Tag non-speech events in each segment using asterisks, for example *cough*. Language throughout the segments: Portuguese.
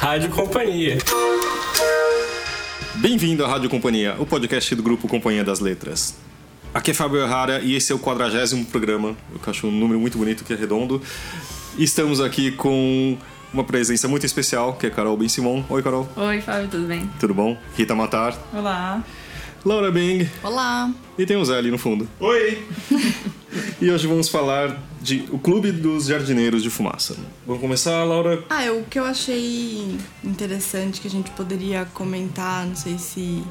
Rádio Companhia. Bem-vindo à Rádio Companhia, o podcast do grupo Companhia das Letras. Aqui é Fábio Errara e esse é o quadragésimo programa. Eu acho um número muito bonito que é redondo. Estamos aqui com uma presença muito especial, que é Carol Ben Simon. Oi, Carol. Oi, Fábio, tudo bem? Tudo bom? Rita Matar. Olá. Laura Bing. Olá. E tem o Zé ali no fundo. Oi. *laughs* e hoje vamos falar de O Clube dos Jardineiros de Fumaça. Vamos começar, Laura? Ah, é o que eu achei interessante que a gente poderia comentar, não sei se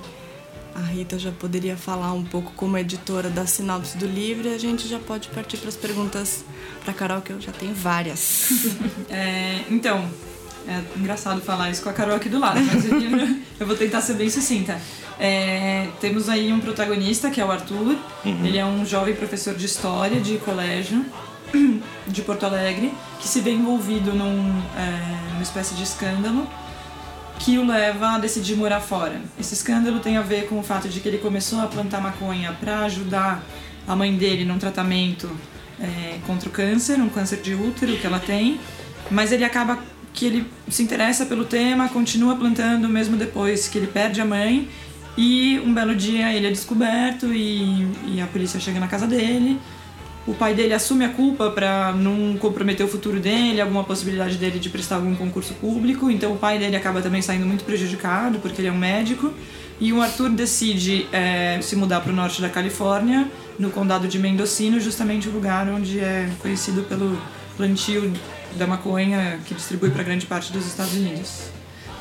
a Rita já poderia falar um pouco como editora da sinopse do livro e a gente já pode partir para as perguntas para Carol, que eu já tenho várias. *laughs* é, então, é engraçado falar isso com a Carol aqui do lado, mas eu, eu vou tentar ser bem sucinta. É, temos aí um protagonista, que é o Arthur. Uhum. Ele é um jovem professor de história de colégio *clears throat* de Porto Alegre, que se vê envolvido num, é, numa espécie de escândalo que o leva a decidir morar fora. Esse escândalo tem a ver com o fato de que ele começou a plantar maconha para ajudar a mãe dele num tratamento é, contra o câncer, um câncer de útero que ela tem, mas ele acaba que ele se interessa pelo tema, continua plantando mesmo depois que ele perde a mãe e um belo dia ele é descoberto e, e a polícia chega na casa dele. O pai dele assume a culpa para não comprometer o futuro dele, alguma possibilidade dele de prestar algum concurso público. Então o pai dele acaba também saindo muito prejudicado porque ele é um médico. E o Arthur decide é, se mudar para o norte da Califórnia, no condado de Mendocino, justamente o lugar onde é conhecido pelo plantio da maconha que distribui para grande parte dos Estados Unidos.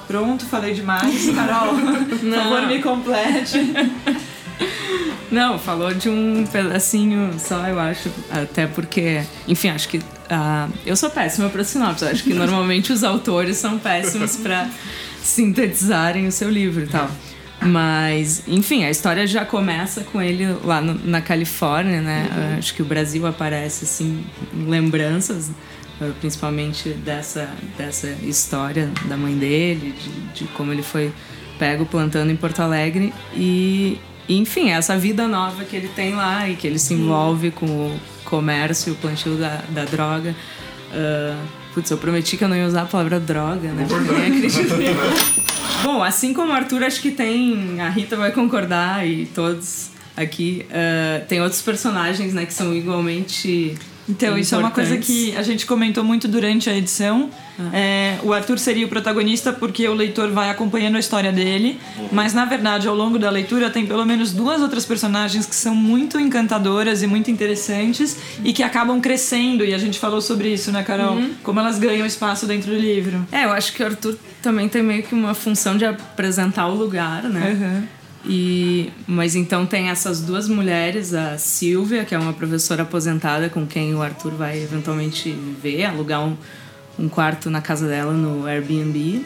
Pronto, falei demais. Carol, *laughs* por favor, me complete. *laughs* Não, falou de um pedacinho só, eu acho. Até porque, enfim, acho que. Uh, eu sou péssima para sinopse. Acho que normalmente os autores são péssimos para sintetizarem o seu livro e tal. Mas, enfim, a história já começa com ele lá no, na Califórnia, né? Uhum. Acho que o Brasil aparece, assim, lembranças principalmente dessa, dessa história da mãe dele, de, de como ele foi pego plantando em Porto Alegre e, enfim, essa vida nova que ele tem lá e que ele se envolve com o comércio, o plantio da, da droga. Uh, putz, eu prometi que eu não ia usar a palavra droga, né? Ninguém acredita. *laughs* Bom, assim como o Arthur, acho que tem. A Rita vai concordar e todos aqui. Uh, tem outros personagens, né, que são igualmente então, isso é uma coisa que a gente comentou muito durante a edição. Ah. É, o Arthur seria o protagonista porque o leitor vai acompanhando a história dele, uhum. mas na verdade, ao longo da leitura, tem pelo menos duas outras personagens que são muito encantadoras e muito interessantes e que acabam crescendo. E a gente falou sobre isso, né, Carol? Uhum. Como elas ganham espaço dentro do livro. É, eu acho que o Arthur também tem meio que uma função de apresentar o lugar, né? Uhum. E, mas então tem essas duas mulheres, a Silvia, que é uma professora aposentada com quem o Arthur vai eventualmente viver, alugar um, um quarto na casa dela no Airbnb.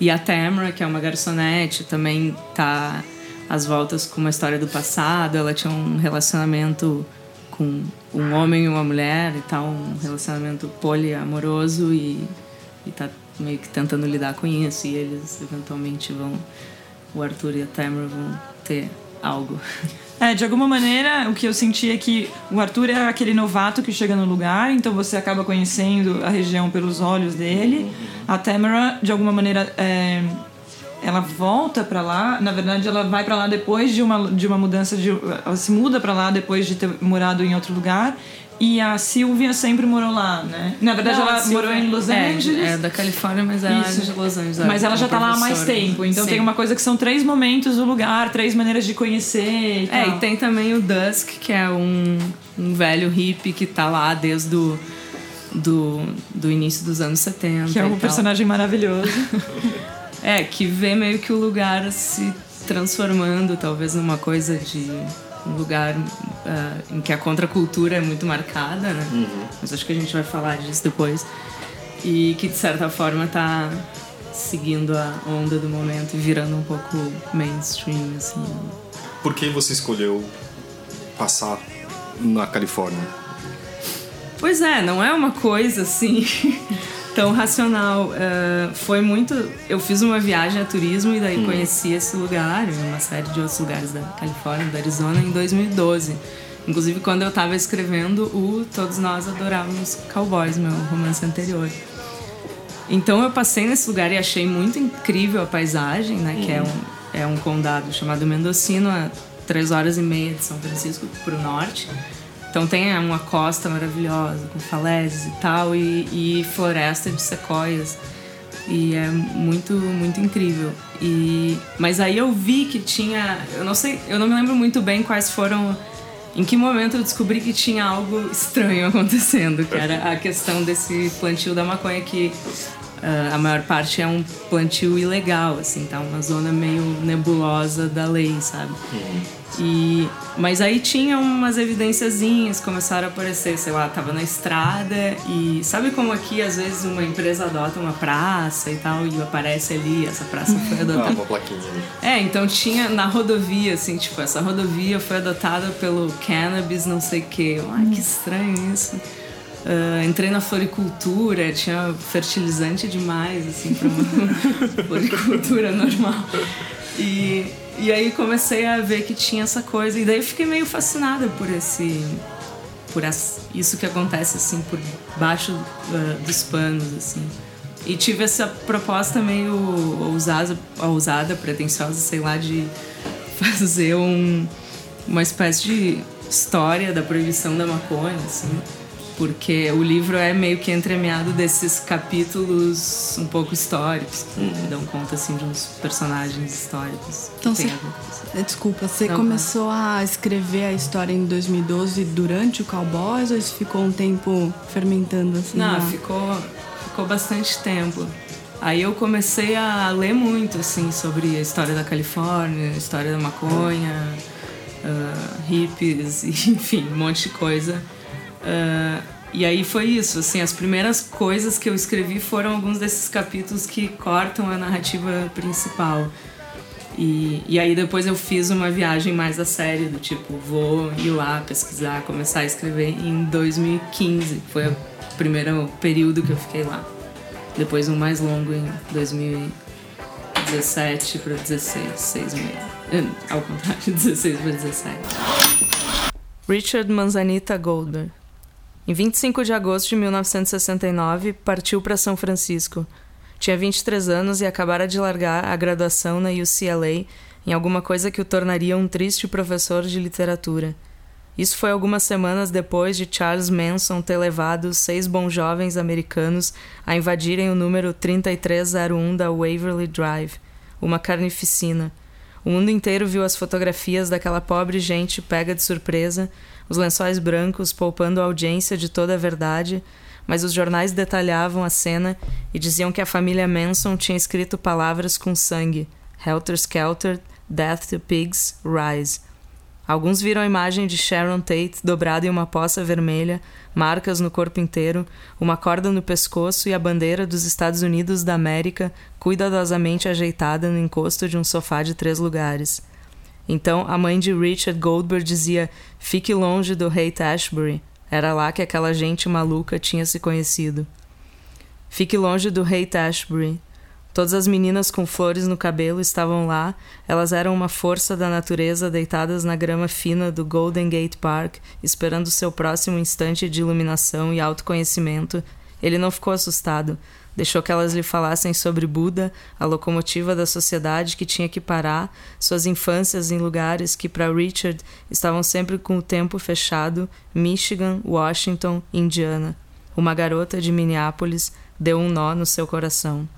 E a Tamara, que é uma garçonete, também tá às voltas com uma história do passado. Ela tinha um relacionamento com um homem e uma mulher e tal, um relacionamento poliamoroso e, e tá meio que tentando lidar com isso. E eles eventualmente vão o Arthur e a Tamara vão ter algo. É, de alguma maneira, o que eu senti é que o Arthur é aquele novato que chega no lugar, então você acaba conhecendo a região pelos olhos dele. A Tamara, de alguma maneira, é, ela volta para lá. Na verdade, ela vai para lá depois de uma, de uma mudança de. Ela se muda para lá depois de ter morado em outro lugar. E a Silvia sempre morou lá, né? Na verdade, Não, ela morou em Los é, Angeles. É, da Califórnia, mas ela é de Los Angeles. Mas ela já tá lá há mais tempo. Então Sim. tem uma coisa que são três momentos do lugar, três maneiras de conhecer. E é, e tem também o Dusk, que é um, um velho hippie que tá lá desde o do, do início dos anos 70. Que é um personagem maravilhoso. *laughs* é, que vê meio que o lugar se transformando, talvez numa coisa de um lugar uh, em que a contracultura é muito marcada, né? Uhum. Mas acho que a gente vai falar disso depois. E que de certa forma está seguindo a onda do momento e virando um pouco mainstream, assim. Por que você escolheu passar na Califórnia? Pois é, não é uma coisa assim *laughs* tão racional. Uh, foi muito. Eu fiz uma viagem a turismo e daí hum. conheci esse lugar e uma série de outros lugares da Califórnia, da Arizona, em 2012. Inclusive, quando eu estava escrevendo o Todos Nós Adorávamos Cowboys, meu romance anterior. então eu passei nesse lugar e achei muito incrível a paisagem, né? Que é um, é um condado chamado Mendocino, a três horas e meia de São Francisco para o norte. Então tem uma costa maravilhosa, com falésias e tal, e, e floresta de sequoias. E é muito, muito incrível. E, mas aí eu vi que tinha. Eu não sei, eu não me lembro muito bem quais foram. Em que momento eu descobri que tinha algo estranho *laughs* acontecendo, que era a questão desse plantio da maconha que a maior parte é um plantio ilegal, assim, tá? Uma zona meio nebulosa da lei, sabe? Uhum. E, mas aí tinha umas evidenciazinhas, começaram a aparecer, sei lá, tava na estrada e sabe como aqui às vezes uma empresa adota uma praça e tal e aparece ali, essa praça foi adotada. Ah, uma plaquinha. É, então tinha na rodovia, assim, tipo, essa rodovia foi adotada pelo cannabis não sei o que. Ai, que estranho isso. Uh, entrei na floricultura, tinha fertilizante demais, assim, pra uma *laughs* floricultura normal. E e aí comecei a ver que tinha essa coisa. E daí eu fiquei meio fascinada por esse. por isso que acontece, assim, por baixo uh, dos panos, assim. E tive essa proposta meio ousada, ousada, pretensiosa, sei lá, de fazer um, uma espécie de história da proibição da maconha, assim porque o livro é meio que entremeado desses capítulos um pouco históricos, que uhum. dão conta assim de uns personagens históricos. Então, você, é, desculpa, você Não, começou a escrever a história em 2012 durante o Cowboys ou isso ficou um tempo fermentando assim? Não, ficou, ficou bastante tempo. Aí eu comecei a ler muito assim sobre a história da Califórnia, a história da maconha, uh, hippies, *laughs* enfim, um monte de coisa. Uh, e aí foi isso, assim, as primeiras coisas que eu escrevi foram alguns desses capítulos que cortam a narrativa principal. E, e aí depois eu fiz uma viagem mais a sério, do tipo, vou ir lá pesquisar, começar a escrever em 2015. Foi o primeiro período que eu fiquei lá. Depois um mais longo em 2017 para 16, seis meses. Ao contrário, 16 para 17. Richard Manzanita Goldberg em 25 de agosto de 1969, partiu para São Francisco. Tinha 23 anos e acabara de largar a graduação na UCLA em alguma coisa que o tornaria um triste professor de literatura. Isso foi algumas semanas depois de Charles Manson ter levado seis bons jovens americanos a invadirem o número 3301 da Waverly Drive, uma carnificina. O mundo inteiro viu as fotografias daquela pobre gente pega de surpresa os lençóis brancos poupando a audiência de toda a verdade, mas os jornais detalhavam a cena e diziam que a família Manson tinha escrito palavras com sangue: Helter Skelter, Death to Pigs, Rise. Alguns viram a imagem de Sharon Tate dobrada em uma poça vermelha, marcas no corpo inteiro, uma corda no pescoço e a bandeira dos Estados Unidos da América cuidadosamente ajeitada no encosto de um sofá de três lugares. Então a mãe de Richard Goldberg dizia: Fique longe do Haight Ashbury. Era lá que aquela gente maluca tinha se conhecido. Fique longe do Haight Ashbury. Todas as meninas com flores no cabelo estavam lá, elas eram uma força da natureza deitadas na grama fina do Golden Gate Park, esperando seu próximo instante de iluminação e autoconhecimento. Ele não ficou assustado. Deixou que elas lhe falassem sobre Buda, a locomotiva da sociedade que tinha que parar, suas infâncias em lugares que para Richard estavam sempre com o tempo fechado Michigan, Washington, Indiana. Uma garota de Minneapolis deu um nó no seu coração.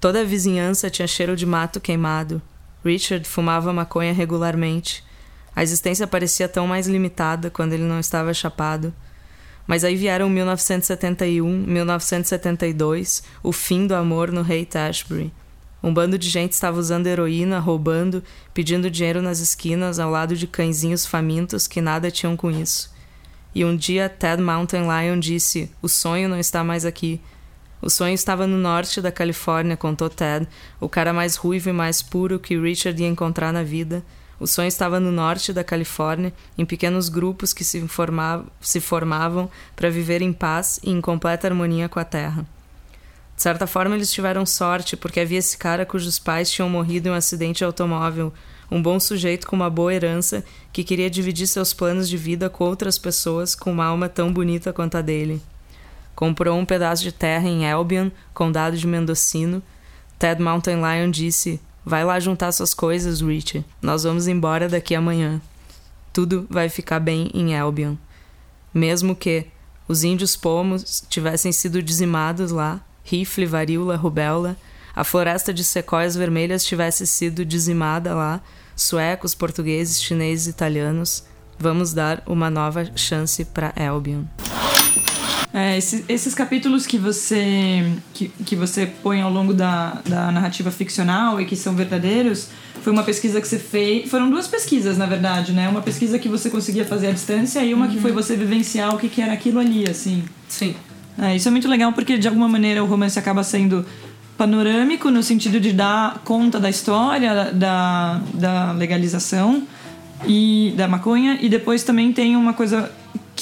Toda a vizinhança tinha cheiro de mato queimado. Richard fumava maconha regularmente. A existência parecia tão mais limitada quando ele não estava chapado. Mas aí vieram 1971, 1972, o fim do amor no rei Ashbury. Um bando de gente estava usando heroína, roubando, pedindo dinheiro nas esquinas ao lado de cãezinhos famintos que nada tinham com isso. E um dia Ted Mountain Lion disse: O sonho não está mais aqui. O sonho estava no norte da Califórnia, contou Ted, o cara mais ruivo e mais puro que Richard ia encontrar na vida o sonho estava no norte da Califórnia, em pequenos grupos que se, formavam, se formavam para viver em paz e em completa harmonia com a terra. De certa forma, eles tiveram sorte, porque havia esse cara cujos pais tinham morrido em um acidente de automóvel, um bom sujeito com uma boa herança que queria dividir seus planos de vida com outras pessoas com uma alma tão bonita quanto a dele. comprou um pedaço de terra em Albion, condado de Mendocino. Ted Mountain Lion disse: Vai lá juntar suas coisas, Rich. Nós vamos embora daqui amanhã. Tudo vai ficar bem em Albion. Mesmo que os índios pomos tivessem sido dizimados lá, rifle, varíola, rubéola, a floresta de sequoias vermelhas tivesse sido dizimada lá, suecos, portugueses, chineses, italianos, vamos dar uma nova chance para Albion. É, esses, esses, capítulos que você que, que você põe ao longo da, da narrativa ficcional e que são verdadeiros foi uma pesquisa que você fez foram duas pesquisas na verdade né? Uma pesquisa que você conseguia fazer à distância e uma uhum. que foi você vivenciar o que, que era aquilo ali assim. Sim. É, isso é muito legal porque de alguma maneira o romance acaba sendo panorâmico no sentido de dar conta da história da, da legalização e da maconha e depois também tem uma coisa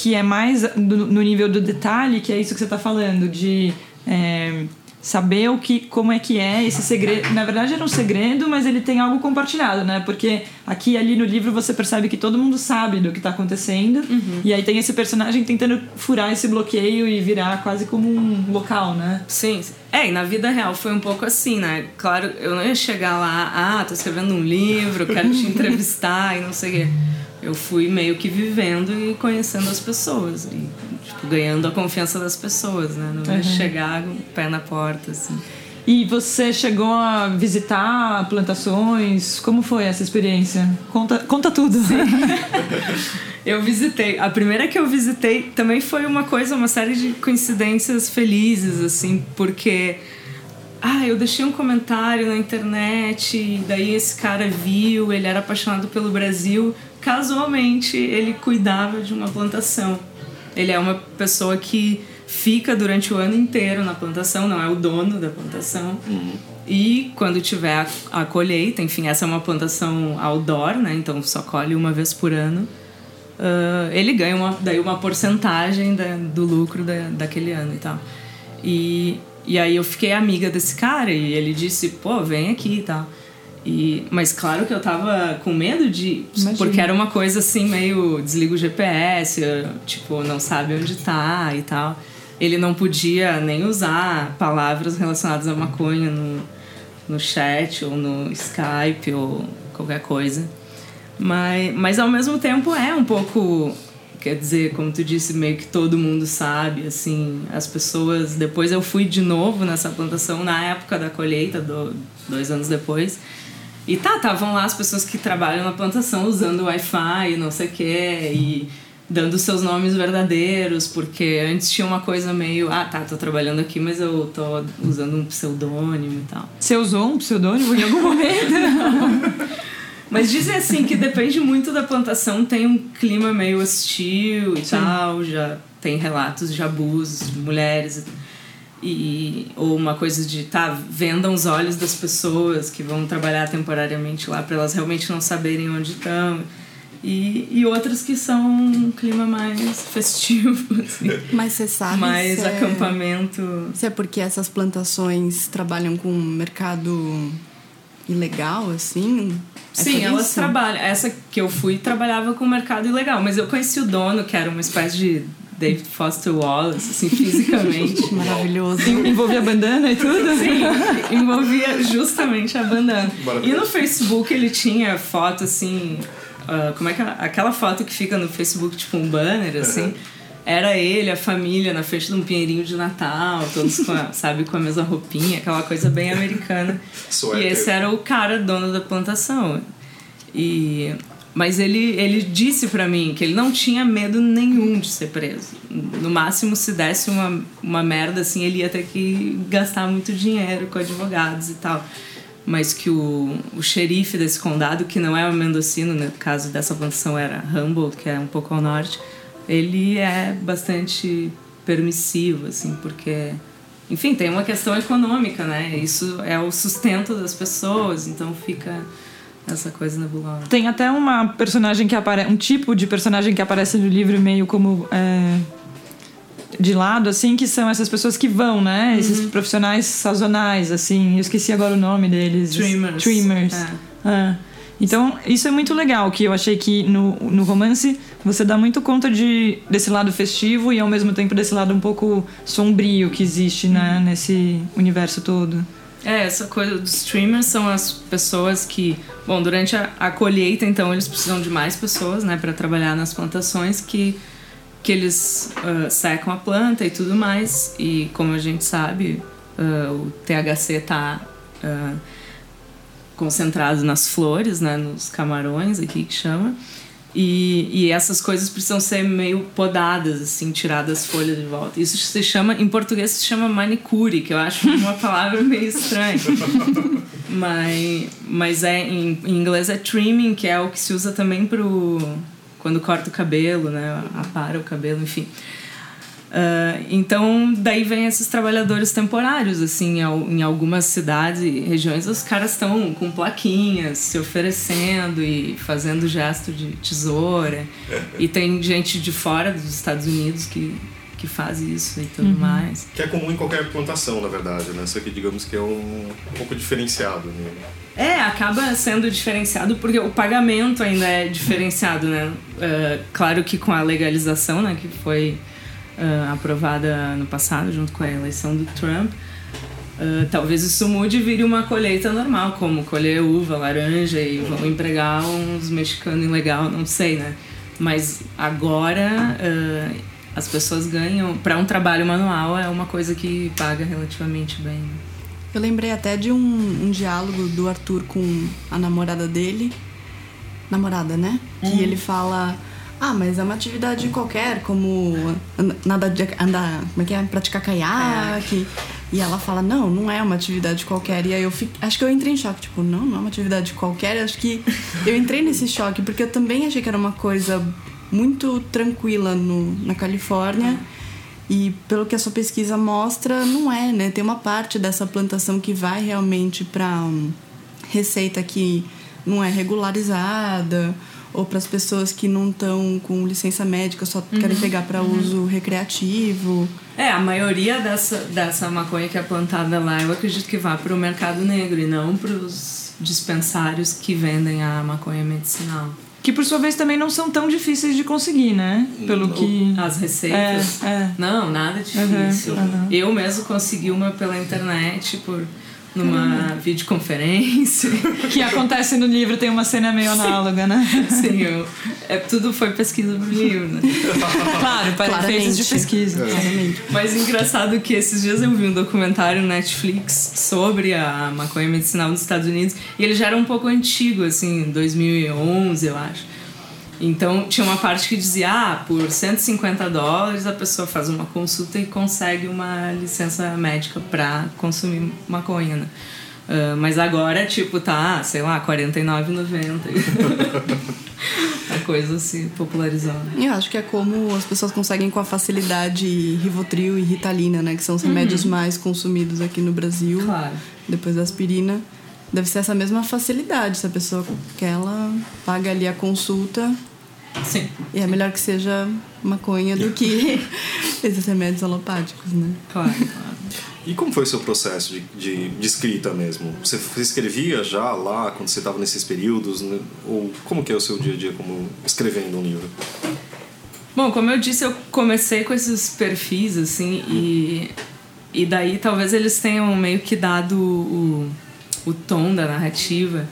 que é mais no nível do detalhe, que é isso que você está falando, de é, saber o que, como é que é esse segredo. Na verdade era um segredo, mas ele tem algo compartilhado, né? Porque aqui ali no livro você percebe que todo mundo sabe do que está acontecendo. Uhum. E aí tem esse personagem tentando furar esse bloqueio e virar quase como um local, né? Sim. É, e na vida real foi um pouco assim, né? Claro, eu não ia chegar lá, ah, tô escrevendo um livro, quero te *laughs* entrevistar e não sei o quê eu fui meio que vivendo e conhecendo as pessoas e tipo, ganhando a confiança das pessoas, né? Não uhum. chegar com o pé na porta, assim. E você chegou a visitar plantações? Como foi essa experiência? Conta, conta tudo. *laughs* eu visitei. A primeira que eu visitei também foi uma coisa, uma série de coincidências felizes, assim, porque ah, eu deixei um comentário na internet, daí esse cara viu, ele era apaixonado pelo Brasil. Casualmente, ele cuidava de uma plantação. Ele é uma pessoa que fica durante o ano inteiro na plantação, não é o dono da plantação. Uhum. E quando tiver a, a, colheita, enfim, essa é uma plantação outdoor, né? Então só colhe uma vez por ano. Uh, ele ganha uma, daí uma porcentagem da, do lucro da, daquele ano e tal. E e aí eu fiquei amiga desse cara e ele disse, pô, vem aqui e tal. E, mas claro que eu tava com medo de. Imagina. Porque era uma coisa assim, meio desliga o GPS, tipo, não sabe onde tá e tal. Ele não podia nem usar palavras relacionadas à maconha no, no chat ou no Skype ou qualquer coisa. Mas, mas ao mesmo tempo é um pouco Quer dizer, como tu disse, meio que todo mundo sabe, assim, as pessoas. Depois eu fui de novo nessa plantação na época da colheita, do, dois anos depois. E tá, estavam lá as pessoas que trabalham na plantação usando Wi-Fi, não sei o quê, e dando seus nomes verdadeiros, porque antes tinha uma coisa meio, ah, tá, tô trabalhando aqui, mas eu tô usando um pseudônimo e tal. Você usou um pseudônimo em algum *laughs* momento? Mas dizem assim que depende muito da plantação, tem um clima meio hostil e Sim. tal, já tem relatos de abusos de mulheres e ou uma coisa de tá vendam os olhos das pessoas que vão trabalhar temporariamente lá para elas realmente não saberem onde estão e, e outras que são um clima mais *laughs* festivo assim. mas você sabe mais se acampamento é, se é porque essas plantações trabalham com mercado ilegal assim é Sim, elas isso? trabalham. Essa que eu fui trabalhava com o mercado ilegal, mas eu conheci o dono, que era uma espécie de David Foster Wallace, assim, fisicamente. *laughs* Maravilhoso. Envolvia bandana e tudo? Sim, *laughs* envolvia justamente a bandana. E no Facebook ele tinha foto assim. Uh, como é que é? Aquela foto que fica no Facebook, tipo um banner, assim. Uhum era ele, a família, na frente de um pinheirinho de Natal, todos com a, *laughs* sabe, com a mesma roupinha, aquela coisa bem americana. e esse era o cara dono da plantação. E mas ele, ele disse para mim que ele não tinha medo nenhum de ser preso. No máximo, se desse uma, uma merda assim, ele ia ter que gastar muito dinheiro com advogados e tal. Mas que o, o xerife desse condado, que não é o Mendocino, no caso dessa plantação era Humboldt, que é um pouco ao norte, ele é bastante permissivo, assim, porque, enfim, tem uma questão econômica, né? Isso é o sustento das pessoas, então fica essa coisa nebulosa. Tem até uma personagem que aparece, um tipo de personagem que aparece no livro meio como é, de lado, assim, que são essas pessoas que vão, né? Esses uhum. profissionais sazonais, assim. Eu esqueci agora o nome deles. Trimmers. Trimmers. É. É. Então, isso é muito legal, que eu achei que no, no romance Você dá muito conta de, desse lado festivo e ao mesmo tempo desse lado um pouco sombrio que existe né, nesse universo todo. É, essa coisa dos streamers são as pessoas que, bom, durante a, a colheita, então, eles precisam de mais pessoas, né, para trabalhar nas plantações que que eles uh, secam a planta e tudo mais. E como a gente sabe, uh, o THC está uh, concentrado nas flores, né, nos camarões aqui que chama. E, e essas coisas precisam ser meio podadas, assim, tiradas as folhas de volta. Isso se chama, em português se chama manicure, que eu acho uma palavra meio estranha. mas, mas é, em, em, inglês é trimming, que é o que se usa também pro, quando corta o cabelo, né? Apara o cabelo, enfim. Uh, então, daí vem esses trabalhadores temporários, assim, em algumas cidades e regiões, os caras estão com plaquinhas, se oferecendo e fazendo gesto de tesoura. E tem gente de fora dos Estados Unidos que, que faz isso e tudo uhum. mais. Que é comum em qualquer plantação, na verdade, né? Só que digamos que é um, um pouco diferenciado. Né? É, acaba sendo diferenciado porque o pagamento ainda é diferenciado, né? Uh, claro que com a legalização, né, que foi uh, aprovada no passado, junto com a eleição do Trump. Uh, talvez isso mude e vire uma colheita normal, como colher uva, laranja e vão empregar uns mexicanos ilegal, não sei, né? Mas agora uh, as pessoas ganham. Para um trabalho manual é uma coisa que paga relativamente bem. Eu lembrei até de um, um diálogo do Arthur com a namorada dele. Namorada, né? Que uhum. ele fala ah, mas é uma atividade qualquer, como nada de andar, como é que é? Praticar caiaque. E ela fala, não, não é uma atividade qualquer. E aí eu fico, acho que eu entrei em choque, tipo, não, não é uma atividade qualquer. Acho que eu entrei nesse choque, porque eu também achei que era uma coisa muito tranquila no, na Califórnia. E pelo que a sua pesquisa mostra, não é, né? Tem uma parte dessa plantação que vai realmente para um, receita que não é regularizada ou para as pessoas que não estão com licença médica, só uhum. querem pegar para uhum. uso recreativo. É, a maioria dessa, dessa maconha que é plantada lá, eu acredito que vá para o mercado negro e não para os dispensários que vendem a maconha medicinal. Que por sua vez também não são tão difíceis de conseguir, né? Pelo que. As receitas. É, é. Não, nada difícil. Uhum, eu mesmo consegui uma pela internet por numa videoconferência. Que acontece no livro, tem uma cena meio análoga, né? Sim, eu, é, tudo foi pesquisa pro livro, né? *laughs* Claro, para efeitos de pesquisa. É. Mas engraçado que esses dias eu vi um documentário Netflix sobre a maconha medicinal nos Estados Unidos e ele já era um pouco antigo, assim, 2011, eu acho. Então tinha uma parte que dizia: ah, por 150 dólares a pessoa faz uma consulta e consegue uma licença médica para consumir maconha. Né? Uh, mas agora, tipo, tá, sei lá, R$49,90. *laughs* a coisa se popularizou. Eu acho que é como as pessoas conseguem com a facilidade Rivotril e Ritalina, né? Que são os remédios uhum. mais consumidos aqui no Brasil. Claro. Depois da aspirina. Deve ser essa mesma facilidade. Se a pessoa quer, ela paga ali a consulta Sim. E é melhor que seja maconha do que *laughs* esses remédios alopáticos, né? Claro, *laughs* claro. E como foi o seu processo de, de, de escrita mesmo? Você, você, escrevia já lá quando você estava nesses períodos? Né? Ou como que é o seu dia a dia como escrevendo um livro? Bom, como eu disse, eu comecei com esses perfis, assim, e, e daí talvez eles tenham meio que dado o, o tom da narrativa.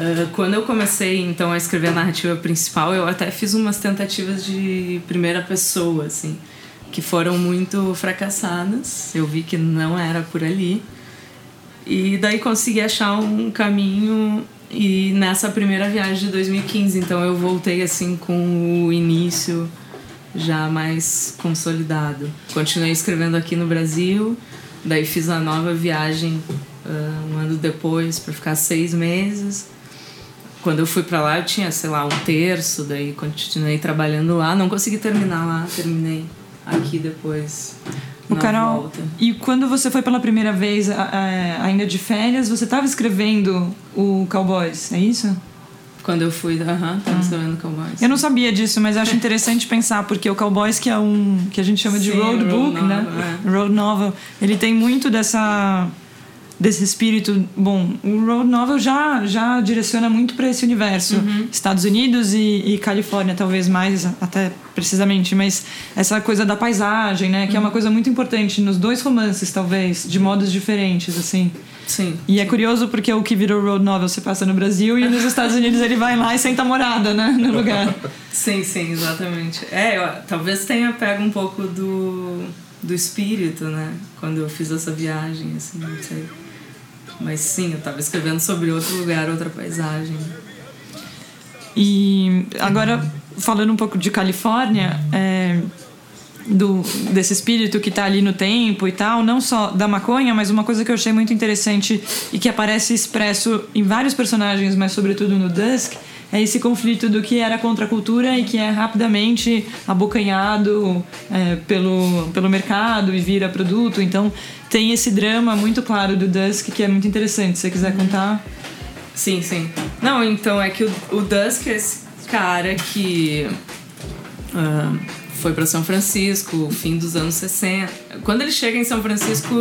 Uh, quando eu comecei então a escrever a narrativa principal, eu até fiz umas tentativas de primeira pessoa, assim, que foram muito fracassadas. Eu vi que não era por ali. E daí consegui achar um caminho e nessa primeira viagem de 2015, então eu voltei assim com o início já mais consolidado. Continuei escrevendo aqui no Brasil, daí fiz a nova viagem uh, um ano depois para ficar seis meses quando eu fui para lá, eu tinha, sei lá, um terço, daí continuei trabalhando lá. Não consegui terminar lá, terminei aqui depois. O Carol, volta. e quando você foi pela primeira vez, ainda de férias, você estava escrevendo o Cowboys, é isso? Quando eu fui, aham, uh tava ah. escrevendo Cowboys. Eu não sabia disso, mas acho interessante pensar, porque o Cowboys, que é um que a gente chama de Sim, road book, né? É. Road novel, ele tem muito dessa desse espírito. Bom, o road novel já, já direciona muito para esse universo. Uhum. Estados Unidos e, e, Califórnia, talvez mais, até precisamente, mas essa coisa da paisagem, né? Que é uma coisa muito importante nos dois romances, talvez, de modos diferentes, assim. Sim. E é curioso porque o que virou road novel se passa no Brasil e nos Estados Unidos ele vai lá e senta morada, né? No lugar. Sim, sim, exatamente. É, eu, talvez tenha pego um pouco do, do espírito, né? Quando eu fiz essa viagem, assim, não sei. Mas sim, eu estava escrevendo sobre outro lugar, outra paisagem. E agora, falando um pouco de Califórnia, é, do, desse espírito que está ali no tempo e tal, não só da maconha, mas uma coisa que eu achei muito interessante e que aparece expresso em vários personagens, mas sobretudo no Dusk, é esse conflito do que era contra a cultura e que é rapidamente abocanhado é, pelo, pelo mercado e vira produto. Então tem esse drama muito claro do Dusk que é muito interessante. Se você quiser contar. Sim, sim. Não, então é que o, o Dusk é esse cara que. Uh, foi para São Francisco, fim dos anos 60. Quando ele chega em São Francisco,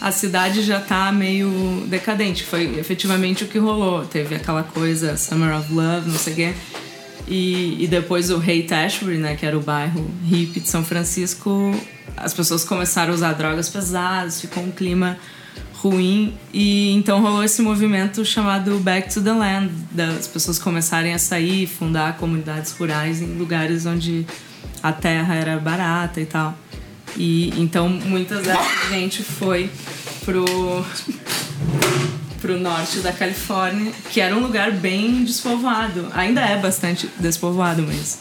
a cidade já tá meio decadente. Foi efetivamente o que rolou. Teve aquela coisa Summer of Love, não sei o quê. E, e depois o Haight Ashbury, né, que era o bairro hippie de São Francisco, as pessoas começaram a usar drogas pesadas, ficou um clima ruim e então rolou esse movimento chamado Back to the Land, das pessoas começarem a sair, fundar comunidades rurais em lugares onde a terra era barata e tal. E então muitas dessa gente foi pro pro norte da Califórnia, que era um lugar bem despovoado. Ainda é bastante despovoado, mas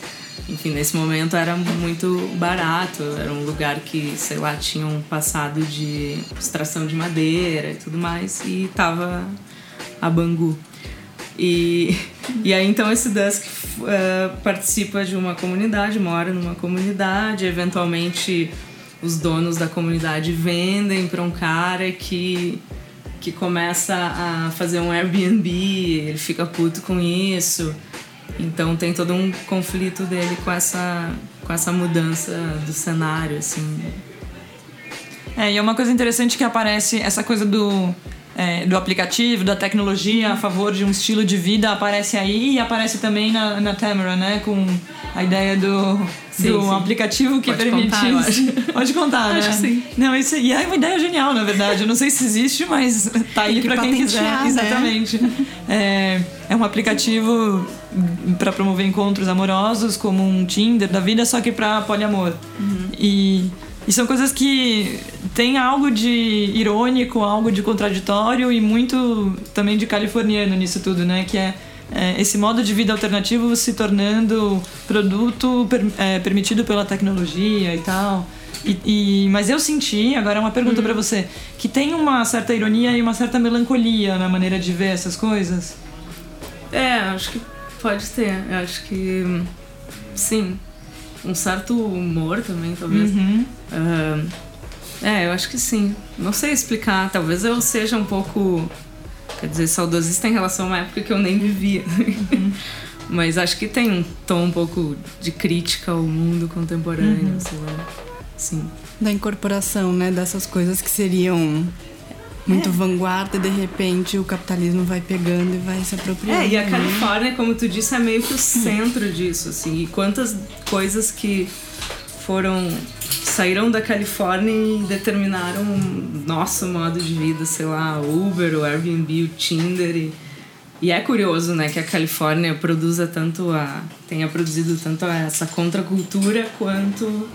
enfim, nesse momento era muito barato, era um lugar que, sei lá, tinha um passado de extração de madeira e tudo mais, e tava a Bangu. E, *laughs* e aí então esse Dusk uh, participa de uma comunidade, mora numa comunidade, eventualmente os donos da comunidade vendem para um cara que que começa a fazer um Airbnb, ele fica puto com isso. Então tem todo um conflito dele com essa com essa mudança do cenário assim. É, e é uma coisa interessante que aparece essa coisa do é, do aplicativo, da tecnologia a favor de um estilo de vida aparece aí e aparece também na, na Tamara, né? Com a ideia do, sim, do sim. aplicativo que Pode permite. Contar, *laughs* Pode contar, né? Acho que sim. Não, isso, e é uma ideia genial, na verdade. Eu não sei se existe, mas tá aí para quem quiser. Né? Exatamente. É, é um aplicativo para promover encontros amorosos, como um Tinder da vida, só que para poliamor. Uhum. E e são coisas que tem algo de irônico, algo de contraditório e muito também de californiano nisso tudo, né? Que é, é esse modo de vida alternativo se tornando produto per, é, permitido pela tecnologia e tal. E, e, mas eu senti, agora é uma pergunta hum. para você, que tem uma certa ironia e uma certa melancolia na maneira de ver essas coisas? É, acho que pode ter. Eu acho que sim um certo humor também, talvez. Uhum. Uh, é, eu acho que sim. Não sei explicar. Talvez eu seja um pouco, quer dizer, saudosista em relação a uma época que eu nem vivia. Uhum. *laughs* Mas acho que tem um tom um pouco de crítica ao mundo contemporâneo, uhum. sei lá. Sim. Da incorporação, né, dessas coisas que seriam muito é. vanguarda e de repente o capitalismo vai pegando e vai se apropriando. É, e a né? Califórnia, como tu disse, é meio que o centro disso, assim. E quantas coisas que foram saíram da Califórnia e determinaram o nosso modo de vida, sei lá, o Uber, o Airbnb, o Tinder e, e é curioso, né, que a Califórnia produza tanto a tenha produzido tanto essa contracultura quanto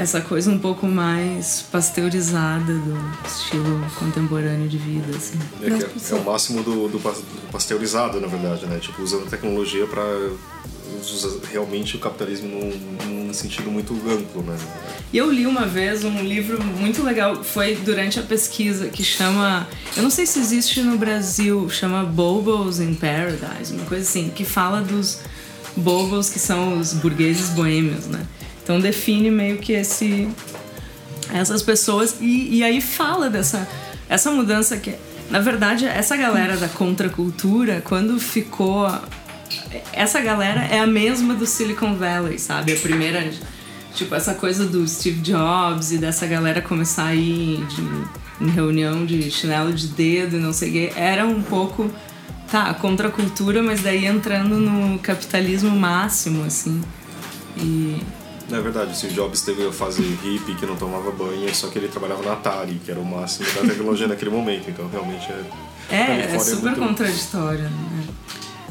essa coisa um pouco mais pasteurizada do estilo contemporâneo de vida, assim. É, é, é o máximo do, do, pasteurizado, na verdade, né? Tipo, usando a tecnologia para realmente o capitalismo num, num, sentido muito amplo, né? E eu li uma vez um livro muito legal, foi durante a pesquisa, que chama... Eu não sei se existe no Brasil, chama Bobos in Paradise, uma coisa assim, que fala dos bobos que são os burgueses boêmios, né? Então define meio que esse essas pessoas e, e aí fala dessa essa mudança que na verdade essa galera da contracultura quando ficou essa galera é a mesma do Silicon Valley, sabe? A primeira tipo essa coisa do Steve Jobs e dessa galera começar a ir de em reunião de chinelo de dedo e não sei o quê. Era um pouco, tá, contra a cultura, mas daí entrando no capitalismo máximo, assim. E É verdade, o Steve Jobs teve a fase hippie que não tomava banho, só que ele trabalhava na Atari, que era o máximo da tecnologia naquele momento, então realmente é. é, é fora super muito- contraditório, né?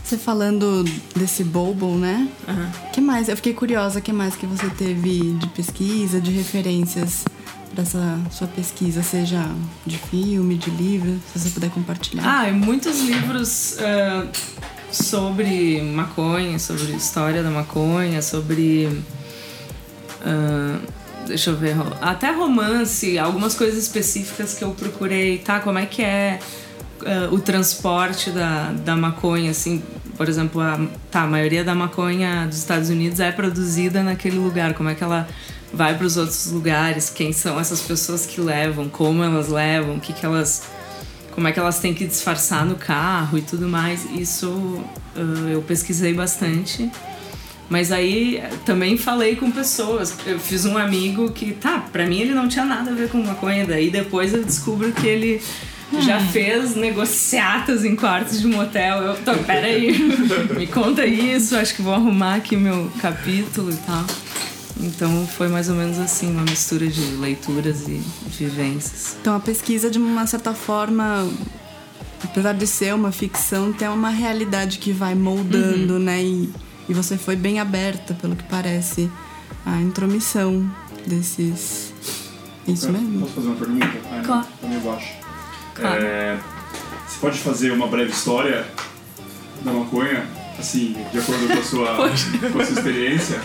Você falando desse Bobo, né? Aham. que mais? Eu fiquei curiosa, que mais que você teve de pesquisa, de referências para essa sua pesquisa, seja de filme, de livro, se você puder compartilhar. Ah, e muitos livros ah, sobre maconha, sobre história da maconha, sobre. Ah, deixa eu ver. Até romance, algumas coisas específicas que eu procurei, tá? Como é que é ah, o transporte da, da maconha, assim. Por exemplo, a, tá, a maioria da maconha dos Estados Unidos é produzida naquele lugar. Como é que ela vai para os outros lugares? Quem são essas pessoas que levam? Como elas levam? O que, que elas como é que elas têm que disfarçar no carro e tudo mais. Isso ah, eu pesquisei bastante. Mas aí também falei com pessoas. Eu fiz um amigo que, tá, pra mim ele não tinha nada a ver com maconha. Daí depois eu descubro que ele já fez negociatas em quartos de motel. Eu, tô, peraí, *laughs* me conta isso. Acho que vou arrumar aqui o meu capítulo e tal. Então foi mais ou menos assim, uma mistura de leituras e vivências. Então a pesquisa, de uma certa forma, apesar de ser uma ficção, tem uma realidade que vai moldando, né? E, e você foi bem aberta, pelo que parece, à intromissão desses. Isso mesmo? Posso fazer uma pergunta? Ah, Claro. Tá meio baixo. Claro. É, você pode fazer uma breve história da maconha, assim, de acordo com a sua, *laughs* com a sua experiência?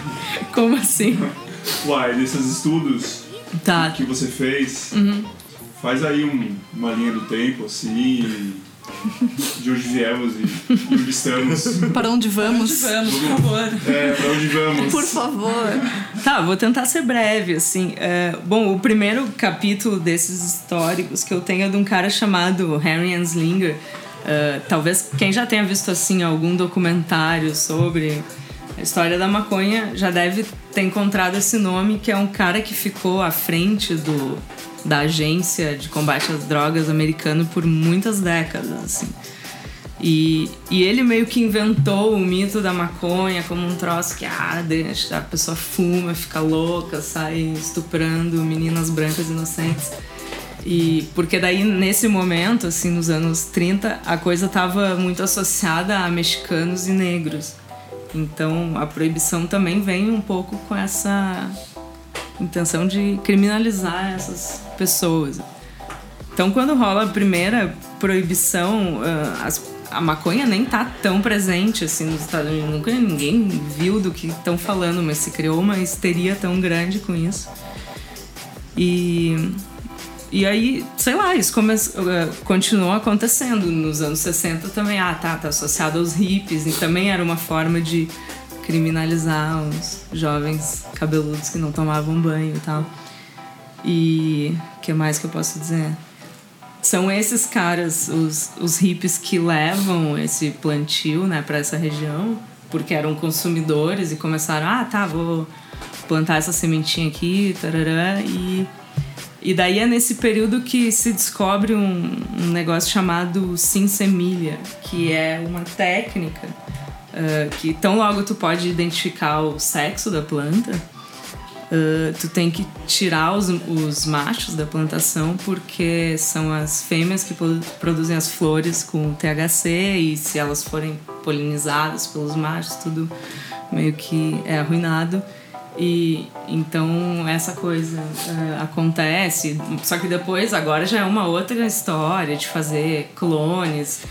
Como assim? Uai, desses estudos Tá. que você fez, Uhum. faz aí um- uma linha do tempo, assim, de onde viemos e de onde estamos. Para onde vamos? Vamos, por favor. É, pra onde vamos. Por favor. Tá, vou tentar ser breve, assim. É, bom, o primeiro capítulo desses históricos que eu tenho é de um cara chamado Harry Anslinger. É, talvez quem já tenha visto, assim, algum documentário sobre a história da maconha já deve ter encontrado esse nome, que é um cara que ficou à frente do, da agência de combate às drogas americano por muitas décadas, assim. E, e ele meio que inventou o mito da maconha como um troço que ah, deixa, a pessoa fuma, fica louca, sai estuprando meninas brancas inocentes. E porque daí nesse momento, assim, nos anos 30, a coisa estava muito associada a mexicanos e negros. Então a proibição também vem um pouco com essa intenção de criminalizar essas pessoas. Então, quando rola a primeira proibição, ah, a maconha nem tá tão presente assim nos Estados Unidos. Nunca ninguém viu do que estão falando, mas se criou uma histeria tão grande com isso. E, e aí, sei lá, isso come, ah, continuou acontecendo. Nos anos 60 também, ah, tá, tá associado aos hippies, e também era uma forma de criminalizar os jovens cabeludos que não tomavam banho e tal. E o que mais que eu posso dizer? São esses caras, os, os hippies que levam esse plantio né, para essa região, porque eram consumidores e começaram, ah, tá, vou plantar essa sementinha aqui, tarará, e, e daí é nesse período que se descobre um, um negócio chamado sinsemilha, que é uma técnica ah, que tão logo tu pode identificar o sexo da planta, Uh, tu tem que tirar os, os machos da plantação porque são as fêmeas que pro- produzem as flores com THC e se elas forem polinizadas pelos machos, tudo meio que é arruinado. E então essa coisa uh, acontece, só que depois agora já é uma outra história de fazer clones.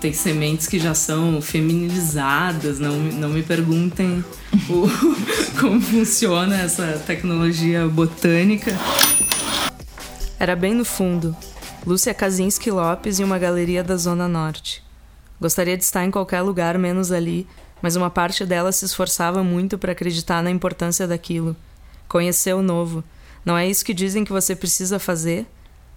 Tem sementes que já são feminilizadas, não, não me perguntem o, *laughs* como funciona essa tecnologia botânica. Era bem no fundo. Lúcia Kaczynski Lopes e uma galeria da Zona Norte. Gostaria de estar em qualquer lugar menos ali, mas uma parte dela se esforçava muito para acreditar na importância daquilo. Conhecer o novo. Não é isso que dizem que você precisa fazer?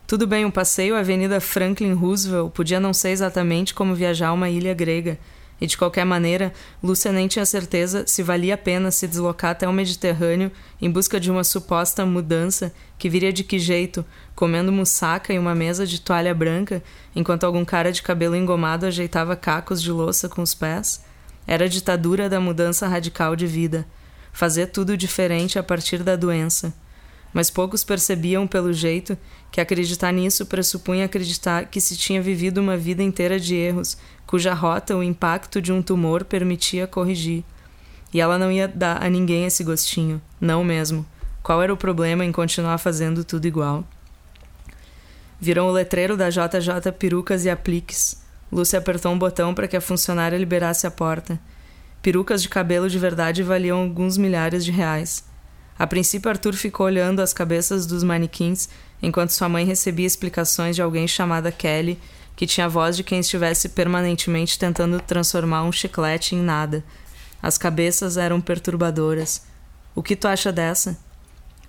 Tudo bem, um passeio à Avenida Franklin Roosevelt podia não ser exatamente como viajar a uma ilha grega. E de qualquer maneira, Lúcia nem tinha certeza se valia a pena se deslocar até o Mediterrâneo em busca de uma suposta mudança que viria de que jeito, comendo mussaca em uma mesa de toalha branca, enquanto algum cara de cabelo engomado ajeitava cacos de louça com os pés. Era a ditadura da mudança radical de vida. Fazer tudo diferente a partir da doença. Mas poucos percebiam, pelo jeito, que acreditar nisso pressupunha acreditar que se tinha vivido uma vida inteira de erros, cuja rota o impacto de um tumor permitia corrigir. E ela não ia dar a ninguém esse gostinho, não mesmo. Qual era o problema em continuar fazendo tudo igual? Viram o letreiro da JJ Perucas e Apliques. Lúcia apertou um botão para que a funcionária liberasse a porta. Perucas de cabelo de verdade valiam alguns milhares de reais. A princípio, Arthur ficou olhando as cabeças dos manequins enquanto sua mãe recebia explicações de alguém chamada Kelly que tinha a voz de quem estivesse permanentemente tentando transformar um chiclete em nada. As cabeças eram perturbadoras. O que tu acha dessa?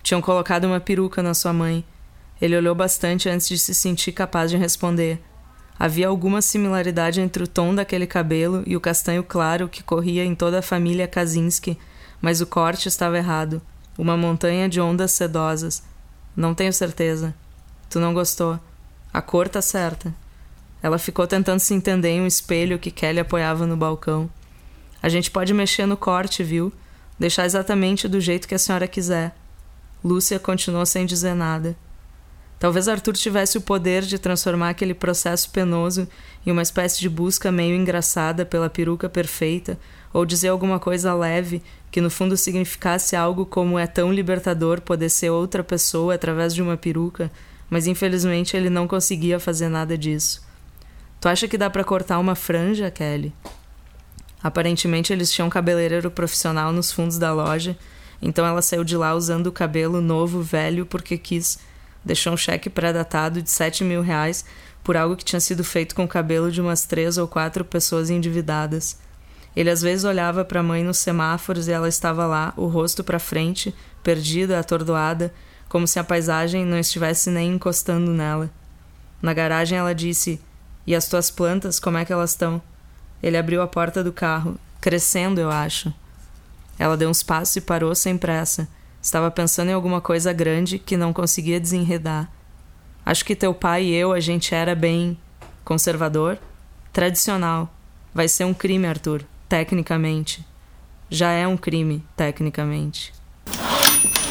Tinham colocado uma peruca na sua mãe. Ele olhou bastante antes de se sentir capaz de responder. Havia alguma similaridade entre o tom daquele cabelo e o castanho claro que corria em toda a família Kaczynski, mas o corte estava errado. Uma montanha de ondas sedosas. Não tenho certeza. Tu não gostou. A cor tá certa. Ela ficou tentando se entender em um espelho que Kelly apoiava no balcão. A gente pode mexer no corte, viu? Deixar exatamente do jeito que a senhora quiser. Lúcia continuou sem dizer nada. Talvez Arthur tivesse o poder de transformar aquele processo penoso em uma espécie de busca meio engraçada pela peruca perfeita, ou dizer alguma coisa leve que no fundo significasse algo como é tão libertador poder ser outra pessoa através de uma peruca, mas infelizmente ele não conseguia fazer nada disso. Tu acha que dá para cortar uma franja, Kelly? Aparentemente eles tinham um cabeleireiro profissional nos fundos da loja, então ela saiu de lá usando o cabelo novo, velho, porque quis. Deixou um cheque pré-datado de sete mil reais por algo que tinha sido feito com o cabelo de umas três ou quatro pessoas endividadas. Ele às vezes olhava para a mãe nos semáforos e ela estava lá, o rosto para frente, perdida, atordoada, como se a paisagem não estivesse nem encostando nela. Na garagem ela disse: e as tuas plantas, como é que elas estão? Ele abriu a porta do carro, crescendo, eu acho. Ela deu uns passos e parou sem pressa. Estava pensando em alguma coisa grande que não conseguia desenredar. Acho que teu pai e eu, a gente era bem conservador, tradicional. Vai ser um crime, Arthur, tecnicamente. Já é um crime, tecnicamente.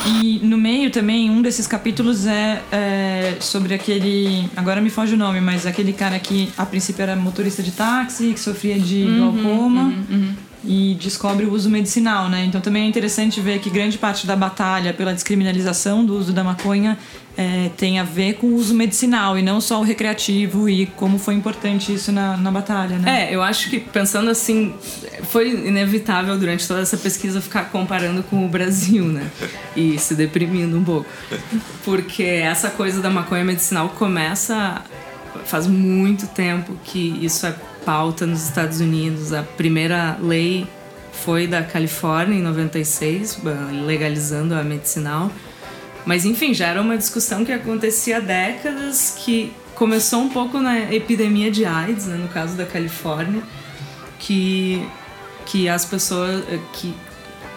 E no meio também, um desses capítulos é, é, sobre aquele. Agora me foge o nome, mas aquele cara que a princípio era motorista de táxi, que sofria de uhum, glaucoma. Uhum, uhum e descobre o uso medicinal, né? Então também é interessante ver que grande parte da batalha pela descriminalização do uso da maconha é, tem a ver com o uso medicinal e não só o recreativo e como foi importante isso na, na batalha, né? É, eu acho que pensando assim, foi inevitável durante toda essa pesquisa ficar comparando com o Brasil, né? E se deprimindo um pouco. Porque essa coisa da maconha medicinal começa faz muito tempo que isso é pauta nos Estados Unidos. A primeira lei foi da Califórnia em 96, legalizando a medicinal. Mas enfim, já era uma discussão que acontecia há décadas, que começou um pouco na epidemia de AIDS, né, no caso da Califórnia, que que as pessoas que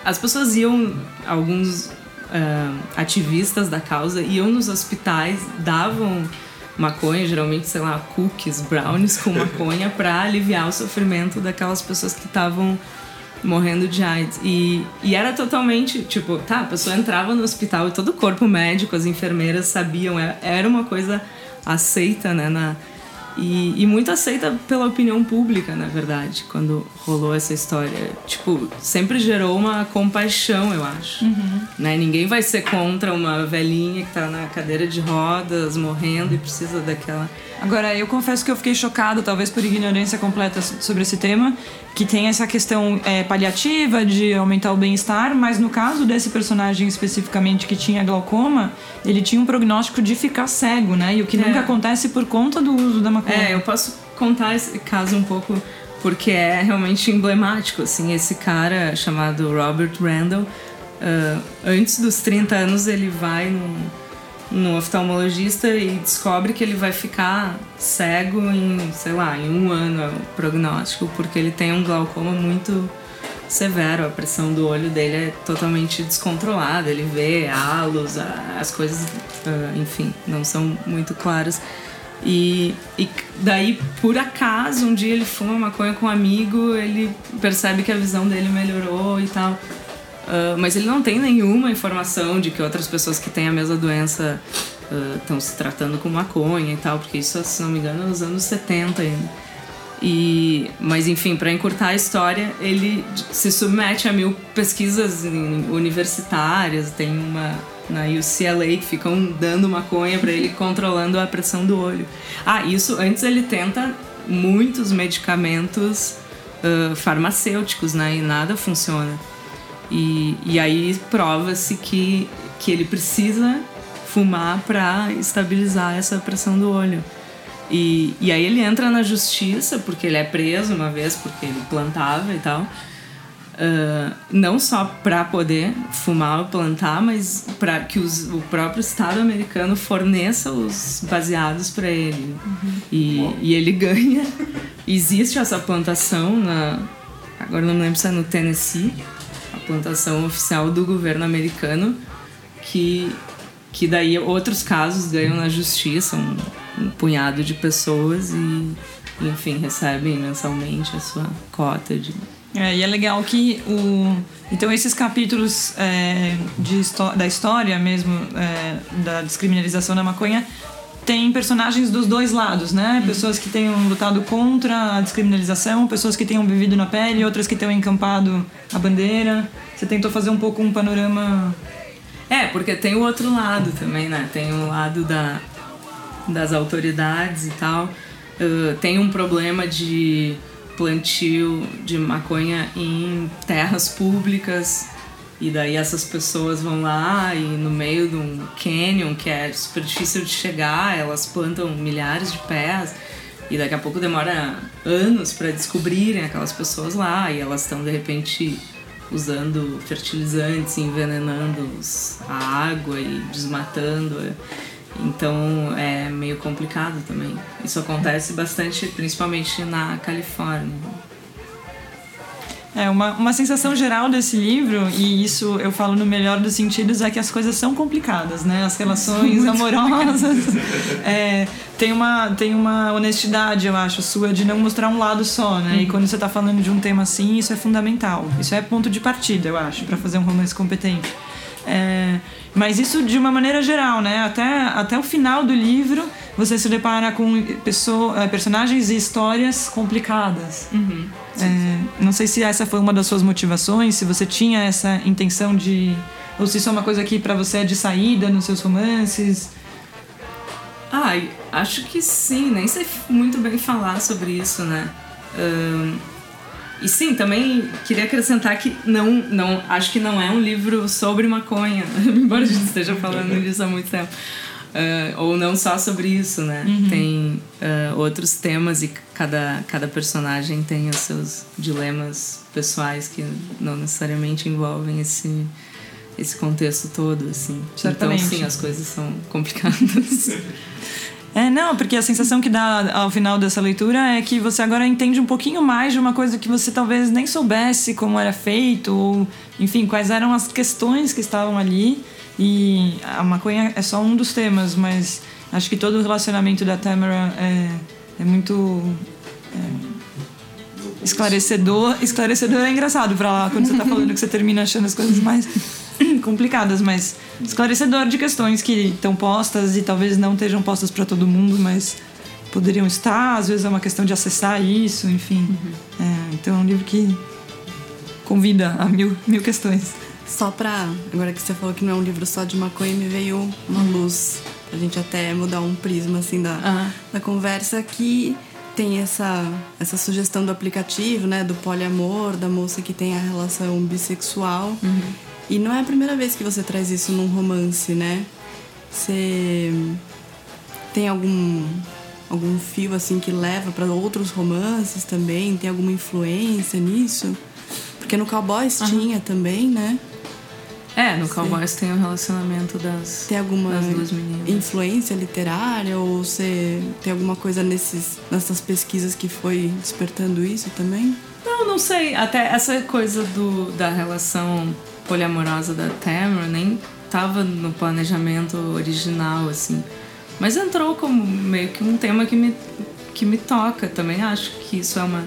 as pessoas iam alguns uh, ativistas da causa iam nos hospitais, davam maconha, geralmente, sei lá, cookies, brownies com maconha para aliviar o sofrimento daquelas pessoas que estavam morrendo de AIDS. E, e era totalmente, tipo, tá, a pessoa entrava no hospital e todo o corpo médico, as enfermeiras sabiam, é, era uma coisa aceita, né, na, e, e, muito aceita pela opinião pública, na verdade, quando rolou essa história. Tipo, sempre gerou uma compaixão, eu acho. Uhum. Né? Ninguém vai ser contra uma velhinha que tá na cadeira de rodas, morrendo e precisa daquela Agora, eu confesso que eu fiquei chocada, talvez por ignorância completa sobre esse tema, que tem essa questão é, paliativa de aumentar o bem-estar, mas no caso desse personagem especificamente que tinha glaucoma, ele tinha um prognóstico de ficar cego, né? E o que é. nunca acontece por conta do uso da maconha. É, eu posso contar esse caso um pouco porque é realmente emblemático, assim, esse cara chamado Robert Randall, uh, antes dos 30 anos ele vai num no oftalmologista e descobre que ele vai ficar cego em, sei lá, em um ano é o prognóstico, porque ele tem um glaucoma muito severo, a pressão do olho dele é totalmente descontrolada, ele vê halos, as coisas, ah, enfim, não são muito claras. E, e daí, por acaso, um dia ele fuma maconha com um amigo, ele percebe que a visão dele melhorou e tal. Uh, mas ele não tem nenhuma informação de que outras pessoas que têm a mesma doença estão uh, se tratando com maconha e tal, porque isso, se não me engano, é nos anos 70 ainda. E, mas enfim, para encurtar a história, ele se submete a mil pesquisas universitárias, tem uma na UCLA que ficam dando maconha para ele controlando a pressão do olho. Ah, isso antes ele tenta muitos medicamentos uh, farmacêuticos, né? E nada funciona. E, e aí prova-se que, que ele precisa fumar para estabilizar essa pressão do olho. E, e aí ele entra na justiça, porque ele é preso uma vez, porque ele plantava e tal. Uh, não só para poder fumar ou plantar, mas para que os, o próprio Estado americano forneça os baseados para ele. Uhum. E, e ele ganha. Existe essa plantação na. Agora não me lembro se é no Tennessee, a plantação oficial do governo americano, que, que daí outros casos ganham na justiça um, um punhado de pessoas e, enfim, recebem mensalmente a sua cota de é, e é legal que o. Então, esses capítulos é, de, da história mesmo, é, da descriminalização da maconha, tem personagens dos dois lados, né? Uhum. Pessoas que tenham lutado contra a descriminalização, pessoas que tenham vivido na pele, outras que tenham encampado a bandeira. Você tentou fazer um pouco um panorama. É, porque tem o outro lado também, né? Tem o lado da, das autoridades e tal. Uh, tem um problema de plantio de maconha em terras públicas e daí essas pessoas vão lá e no meio de um canyon que é super difícil de chegar, elas plantam milhares de pés e daqui a pouco demora anos para descobrirem aquelas pessoas lá e elas estão de repente usando fertilizantes, envenenando a água e desmatando. Então é meio complicado também. Isso acontece bastante, principalmente na Califórnia. É, uma, uma sensação geral desse livro, e isso eu falo no melhor dos sentidos, é que as coisas são complicadas, né? As relações *laughs* amorosas. É, tem, uma, tem uma honestidade, eu acho, sua, de não mostrar um lado só, né? Uhum. E quando você está falando de um tema assim, isso é fundamental. Isso é ponto de partida, eu acho, para fazer um romance competente. É, mas isso de uma maneira geral, né? Até, até o final do livro você se depara com pessoa, é, personagens e histórias complicadas. Uhum. É, não sei se essa foi uma das suas motivações, se você tinha essa intenção de. Ou se isso é uma coisa que para você é de saída nos seus romances. Ah, acho que sim, nem sei muito bem falar sobre isso, né? Um, e sim, também queria acrescentar que não, não, acho que não é um livro sobre maconha, *laughs* embora a gente esteja falando disso há muito tempo. Uh, ou não só sobre isso, né? Uhum. Tem uh, outros temas e cada, cada personagem tem os seus dilemas pessoais que não necessariamente envolvem esse, esse contexto todo, assim. Certamente. Então, sim, as coisas são complicadas. *laughs* É, não, porque a sensação que dá ao final dessa leitura é que você agora entende um pouquinho mais de uma coisa que você talvez nem soubesse como era feito, ou, enfim, quais eram as questões que estavam ali. E a maconha é só um dos temas, mas acho que todo o relacionamento da Tamara é, é muito. É, esclarecedor. Esclarecedor é engraçado pra lá, quando você tá falando que você termina achando as coisas mais *clears throat* complicadas, mas esclarecedor de questões que estão postas e talvez não estejam postas para todo mundo, mas poderiam estar. Às vezes é uma questão de acessar isso, enfim. Uhum. É, então é um livro que convida a mil, mil questões. Só pra. Agora que você falou que não é um livro só de maconha, me veio uma luz. Pra gente até mudar um prisma assim da, uhum. da conversa que tem essa, essa sugestão do aplicativo, né? Do poliamor, da moça que tem a relação bissexual. Uhum. E não é a primeira vez que você traz isso num romance, né? Você tem algum algum fio assim que leva para outros romances também? Tem alguma influência nisso? Porque no Cowboys uhum. tinha também, né? É, no Cowboys tem o relacionamento das, Tem alguma das duas meninas. influência literária ou você tem alguma coisa nesses, nessas pesquisas que foi despertando isso também? Não, não sei. Até essa coisa do, da relação poliamorosa da Tamara nem tava no planejamento original, assim. Mas entrou como meio que um tema que me, que me toca. Também acho que isso é uma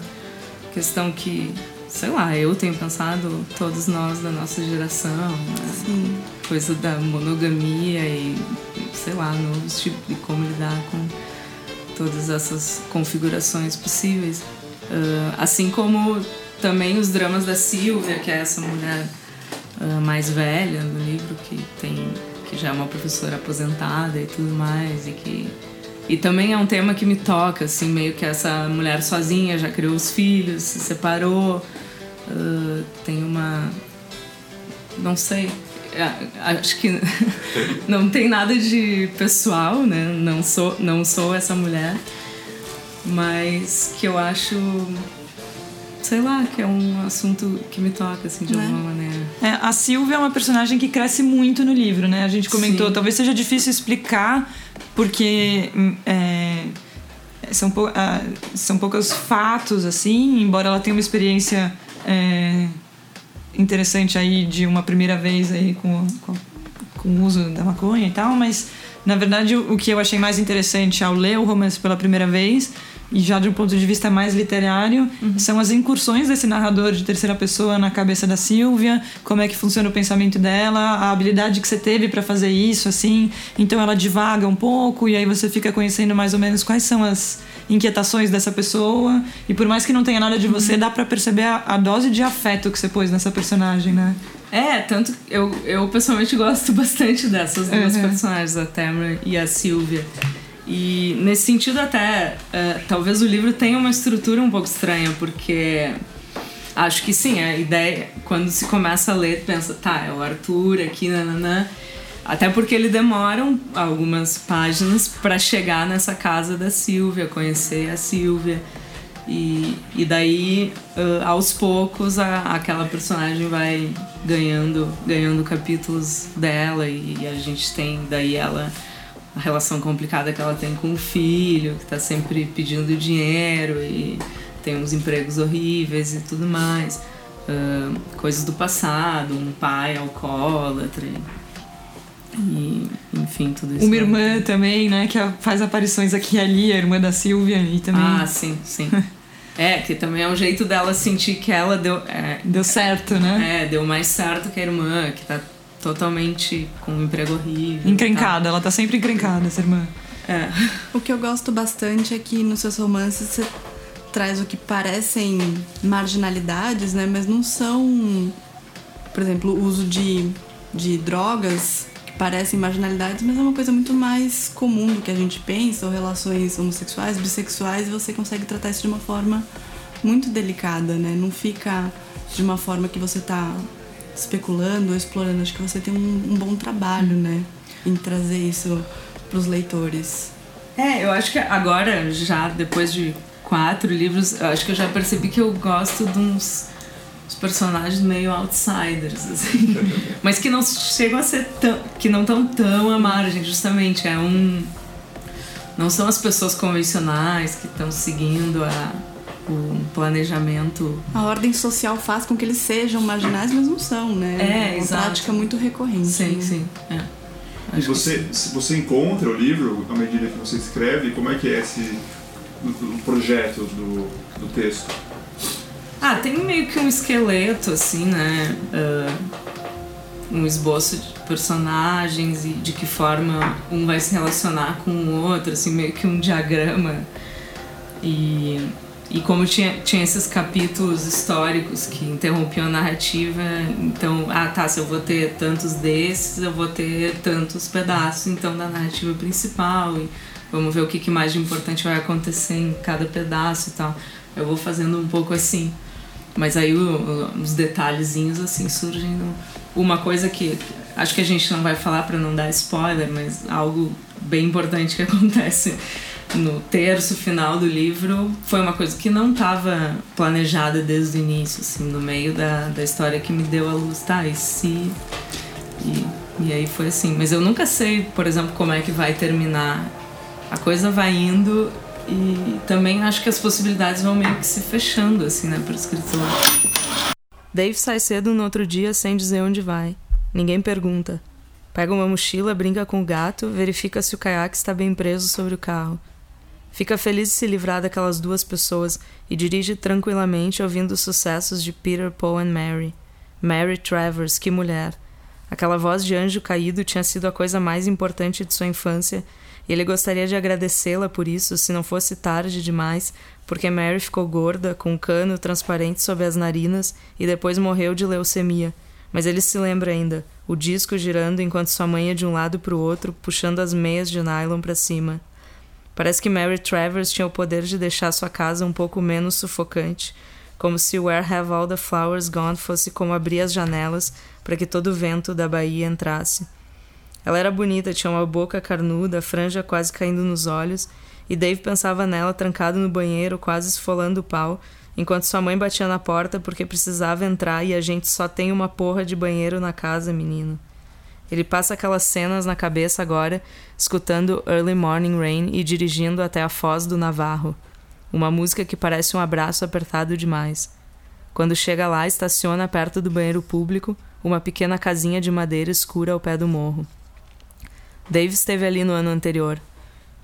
questão que, sei lá, eu tenho pensado, todos nós da nossa geração, né? Coisa da monogamia e, sei lá, novos tipos de como lidar com todas essas configurações possíveis. Ah, assim como também os dramas da Silvia, que é essa mulher ah, mais velha no livro, que tem que já é uma professora aposentada e tudo mais, e que e também é um tema que me toca, assim, meio que essa mulher sozinha já criou os filhos, se separou, ah, tem uma não sei. a- Acho que *laughs* não tem nada de pessoal, né? Não sou, não sou essa mulher. Mas que eu acho. Sei lá, que é um assunto que me toca, assim, de Né? alguma maneira. É, a Silvia é uma personagem que cresce muito no livro, né? A gente comentou, Sim. talvez seja difícil explicar, porque hum, é, são, pou- ah, são poucos fatos, assim, embora ela tenha uma experiência é, interessante aí de uma primeira vez aí com, com, com o uso da maconha e tal, mas na verdade o, o que eu achei mais interessante ao ler o romance pela primeira vez e já de um ponto de vista mais literário, são as incursões desse narrador de terceira pessoa na cabeça da Silvia, como é que funciona o pensamento dela, a habilidade que você teve para fazer isso, assim. Então ela divaga um pouco e aí você fica conhecendo mais ou menos quais são as inquietações dessa pessoa. E por mais que não tenha nada de você, dá para perceber a, a dose de afeto que você pôs nessa personagem, né? É, tanto que eu, eu pessoalmente gosto bastante dessas duas Uhum. personagens, a Tamara e a Sylvia. E nesse sentido até, eh, talvez o livro tenha uma estrutura um pouco estranha, porque acho que sim, a ideia, quando se começa a ler, pensa, tá, é o Arthur aqui, nananã. Até porque ele demora um- algumas páginas para chegar nessa casa da Silvia, conhecer a Silvia. E, e daí, ah, aos poucos, a, aquela personagem vai ganhando, ganhando capítulos dela e a gente tem daí ela a relação complicada que ela tem com o filho, que tá sempre pedindo dinheiro e tem uns empregos horríveis e tudo mais. Ah, coisas do passado, um pai alcoólatra. E, enfim, tudo isso. Uma irmã também, né? Que faz aparições aqui e ali, a irmã da Silvia e também Ah, sim, sim. *laughs* É, que também é um jeito dela sentir que ela deu. É, deu certo, né? é, deu mais certo que a irmã, que tá totalmente com um emprego horrível. Encrencada, ela tá sempre encrencada, essa irmã. É. O que eu gosto bastante é que nos seus romances você traz o que parecem marginalidades, né? Mas não são, por exemplo, o uso de, de drogas que parecem marginalidades, mas é uma coisa muito mais comum do que a gente pensa, ou relações homossexuais, bissexuais, e você consegue tratar isso de uma forma muito delicada, né? Não fica de uma forma que você tá especulando ou explorando. Acho que você tem um, um bom trabalho, né? Em trazer isso pros leitores. É, eu acho que agora, já depois de quatro livros, eu acho que eu já percebi que eu gosto de uns, uns personagens meio outsiders, assim. *laughs* Mas que não chegam a ser tão. que não estão tão à margem, justamente. É um. Não são as pessoas convencionais que estão seguindo a, o planejamento. A ordem social faz com que eles sejam marginais, mas não são, né? É, uma exato. prática muito recorrente. Sim, né? sim. É. E você, se você encontra o livro à medida que você escreve, como é que é esse o, projeto do, do texto? Ah, tem meio que um esqueleto, assim, né? Ah, um esboço de personagens e de que forma um vai se relacionar com o outro, assim, meio que um diagrama. E, e como tinha, tinha esses capítulos históricos que interrompiam a narrativa, então, ah tá, se eu vou ter tantos desses, eu vou ter tantos pedaços, então, da narrativa principal. E vamos ver o que, que mais de importante vai acontecer em cada pedaço e tal. Eu vou fazendo um pouco assim. Mas aí o, os detalhezinhos assim surgem. Uma coisa que acho que a gente não vai falar para não dar spoiler, mas algo bem importante que *laughs* acontece no terço final do livro foi uma coisa que não estava planejada desde o início, assim, no meio da, da história que me deu a luz, tá? E se E, e aí foi assim. Mas eu nunca sei, por exemplo, como é que vai terminar. A coisa vai indo e também acho que as possibilidades vão meio que se fechando, assim, né, pro escritor. Dave sai cedo no outro dia sem dizer onde vai. Ninguém pergunta. Pega uma mochila, brinca com o gato, verifica se o caiaque está bem preso sobre o carro. Fica feliz de se livrar daquelas duas pessoas e dirige tranquilamente ouvindo os sucessos de Peter, Paul and Mary. Mary Travers, que mulher! Aquela voz de anjo caído tinha sido a coisa mais importante de sua infância e ele gostaria de agradecê-la por isso se não fosse tarde demais, porque Mary ficou gorda, com um cano transparente sob as narinas e depois morreu de leucemia. Mas ele se lembra ainda, o disco girando enquanto sua mãe ia de um lado para o outro, puxando as meias de nylon para cima. Parece que Mary Travers tinha o poder de deixar sua casa um pouco menos sufocante, como se Where Have All the Flowers Gone fosse como abrir as janelas para que todo o vento da Bahia entrasse. Ela era bonita, tinha uma boca carnuda, a franja quase caindo nos olhos, e Dave pensava nela trancado no banheiro, quase esfolando o pau, enquanto sua mãe batia na porta porque precisava entrar e a gente só tem uma porra de banheiro na casa, menino. Ele passa aquelas cenas na cabeça agora, escutando Early Morning Rain e dirigindo até a Foz do Navarro. Uma música que parece um abraço apertado demais. Quando chega lá, estaciona perto do banheiro público, uma pequena casinha de madeira escura ao pé do morro. Dave esteve ali no ano anterior.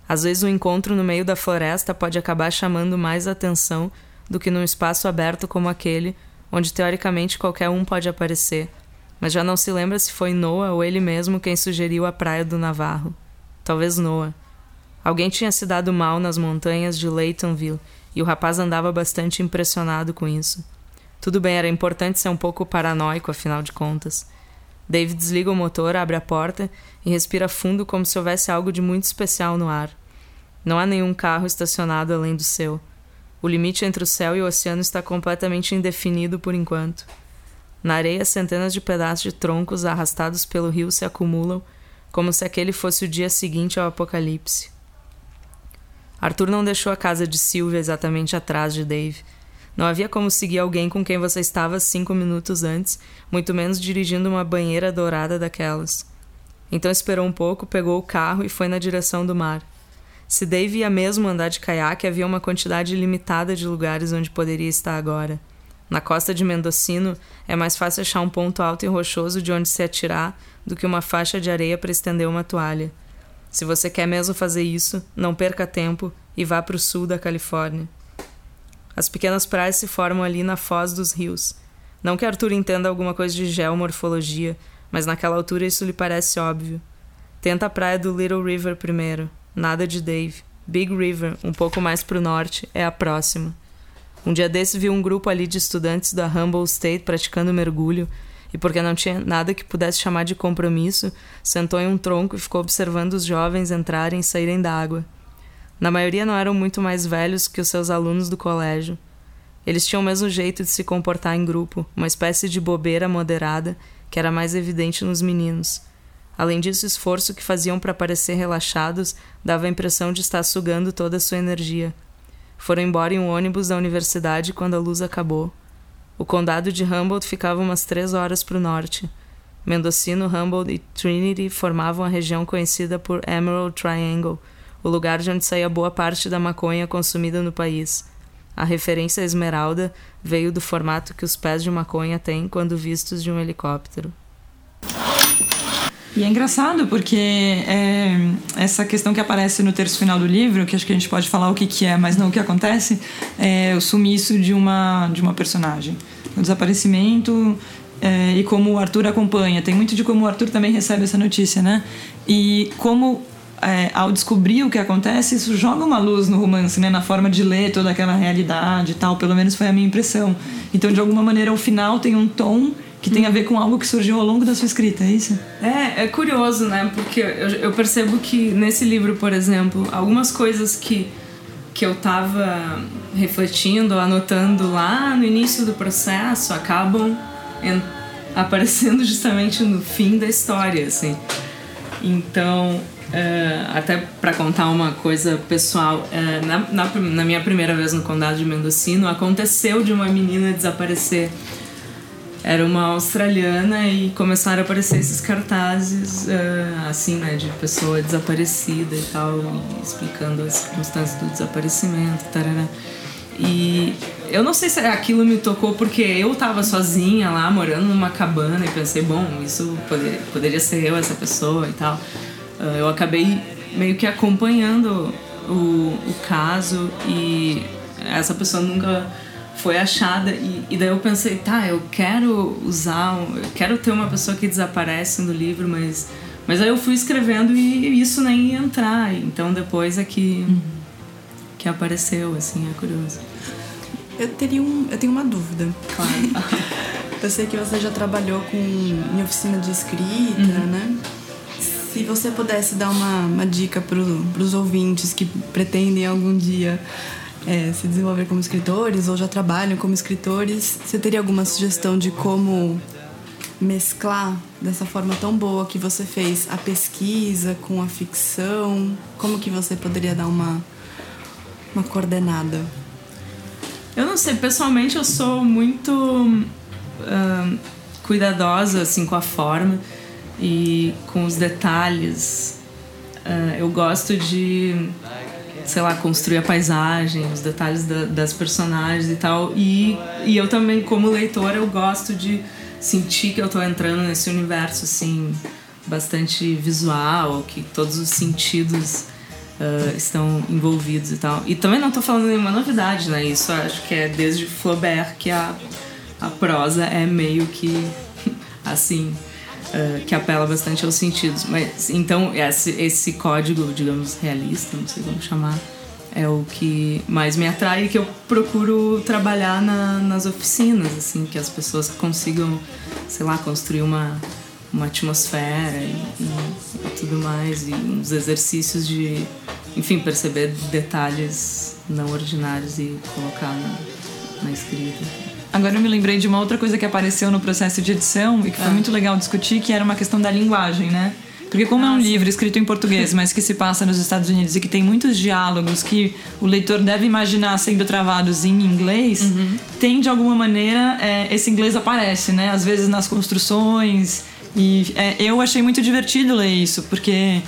Às vezes, um encontro no meio da floresta pode acabar chamando mais atenção do que num espaço aberto como aquele, onde teoricamente qualquer um pode aparecer, mas já não se lembra se foi Noah ou ele mesmo quem sugeriu a praia do Navarro. Talvez Noah. Alguém tinha se dado mal nas montanhas de Laytonville e o rapaz andava bastante impressionado com isso. Tudo bem, era importante ser um pouco paranoico, afinal de contas. David desliga o motor, abre a porta e respira fundo como se houvesse algo de muito especial no ar. Não há nenhum carro estacionado além do seu. O limite entre o céu e o oceano está completamente indefinido por enquanto. Na areia, centenas de pedaços de troncos arrastados pelo rio se acumulam, como se aquele fosse o dia seguinte ao apocalipse. Arthur não deixou a casa de Sylvia exatamente atrás de Dave. Não havia como seguir alguém com quem você estava cinco minutos antes, muito menos dirigindo uma banheira dourada daquelas. Então esperou um pouco, pegou o carro e foi na direção do mar. Se Dave ia mesmo andar de caiaque, havia uma quantidade limitada de lugares onde poderia estar agora. Na costa de Mendocino, é mais fácil achar um ponto alto e rochoso de onde se atirar do que uma faixa de areia para estender uma toalha. Se você quer mesmo fazer isso, não perca tempo e vá para o sul da Califórnia. As pequenas praias se formam ali na foz dos rios. Não que Arthur entenda alguma coisa de geomorfologia, mas naquela altura isso lhe parece óbvio. Tenta a praia do Little River primeiro. Nada de Dave. Big River, um pouco mais para o norte, é a próxima. Um dia desse vi um grupo ali de estudantes da Humboldt State praticando mergulho e porque não tinha nada que pudesse chamar de compromisso, sentou em um tronco e ficou observando os jovens entrarem e saírem da água. Na maioria não eram muito mais velhos que os seus alunos do colégio. Eles tinham o mesmo jeito de se comportar em grupo, uma espécie de bobeira moderada que era mais evidente nos meninos. Além disso, o esforço que faziam para parecer relaxados dava a impressão de estar sugando toda a sua energia. Foram embora em um ônibus da universidade quando a luz acabou. O condado de Humboldt ficava umas três horas para o norte. Mendocino, Humboldt e Trinity formavam a região conhecida por Emerald Triangle, o lugar de onde saía boa parte da maconha consumida no país. A referência à esmeralda veio do formato que os pés de maconha têm quando vistos de um helicóptero. E é engraçado porque é, essa questão que aparece no terço final do livro, que acho que a gente pode falar o que, que é, mas não o que acontece, é o sumiço de uma, de uma personagem. O desaparecimento é, e como o Arthur acompanha. Tem muito de como o Arthur também recebe essa notícia, né? E como é, ao descobrir o que acontece, isso joga uma luz no romance, né? Na forma de ler toda aquela realidade e tal. Pelo menos foi a minha impressão. Então, de alguma maneira, o final tem um tom que tem a ver com algo que surgiu ao longo da sua escrita, é isso? É, é curioso, né? Porque eu, eu percebo que nesse livro, por exemplo, algumas coisas que, que eu tava refletindo, anotando lá no início do processo, acabam aparecendo *laughs* justamente no fim da história, assim. Então, uh, até para contar uma coisa pessoal, uh, na, na, na minha primeira vez no Condado de Mendocino, aconteceu de uma menina desaparecer era uma australiana e começaram a aparecer esses cartazes, uh, assim, né, de pessoa desaparecida e tal, explicando as circunstâncias do desaparecimento, tarará. E eu não sei se aquilo me tocou porque eu tava sozinha lá, morando numa cabana, e pensei, bom, isso poderia, poderia ser eu, essa pessoa e tal. Uh, eu acabei meio que acompanhando o, o caso e essa pessoa nunca foi achada e, e daí eu pensei, tá, eu quero usar, eu quero ter uma pessoa que desaparece no livro, mas mas aí eu fui escrevendo e isso nem ia entrar, então depois é que uhum. que apareceu, assim, é curioso. Eu teria um, eu tenho uma dúvida. Claro. *laughs* eu sei que você já trabalhou com em oficina de escrita, uhum. né? Se você pudesse dar uma, uma dica para os ouvintes que pretendem algum dia é, se desenvolver como escritores ou já trabalham como escritores, você teria alguma sugestão de como mesclar dessa forma tão boa que você fez a pesquisa com a ficção? Como que você poderia dar uma, uma coordenada? Eu não sei, pessoalmente eu sou muito uh, cuidadosa assim com a forma e com os detalhes. Uh, eu gosto de sei lá, construir a paisagem, os detalhes da, das personagens e tal. E, e eu também, como leitora, eu gosto de sentir que eu tô entrando nesse universo, assim, bastante visual, que todos os sentidos uh, estão envolvidos e tal. E também não tô falando nenhuma novidade, né? Isso acho que é desde Flaubert que a, a prosa é meio que *laughs* assim uh, que apela bastante aos sentidos. Mas então esse, esse código, digamos, realista, não sei como chamar, é o que mais me atrai e que eu procuro trabalhar na, nas oficinas, assim, que as pessoas consigam, sei lá, construir uma, uma atmosfera e, e, tudo mais, e uns exercícios de, enfim, perceber detalhes não ordinários e colocar na, na escrita. Agora eu me lembrei de uma outra coisa que apareceu no processo de edição e que foi ah. muito legal discutir, que era uma questão da linguagem, né? Porque como ah, é um sim. livro escrito em português, *laughs* mas que se passa nos Estados Unidos e que tem muitos diálogos que o leitor deve imaginar sendo travados em inglês, uhum. tem de alguma maneira é, esse inglês aparece, né? Às vezes nas construções. E é, eu achei muito divertido ler isso, porque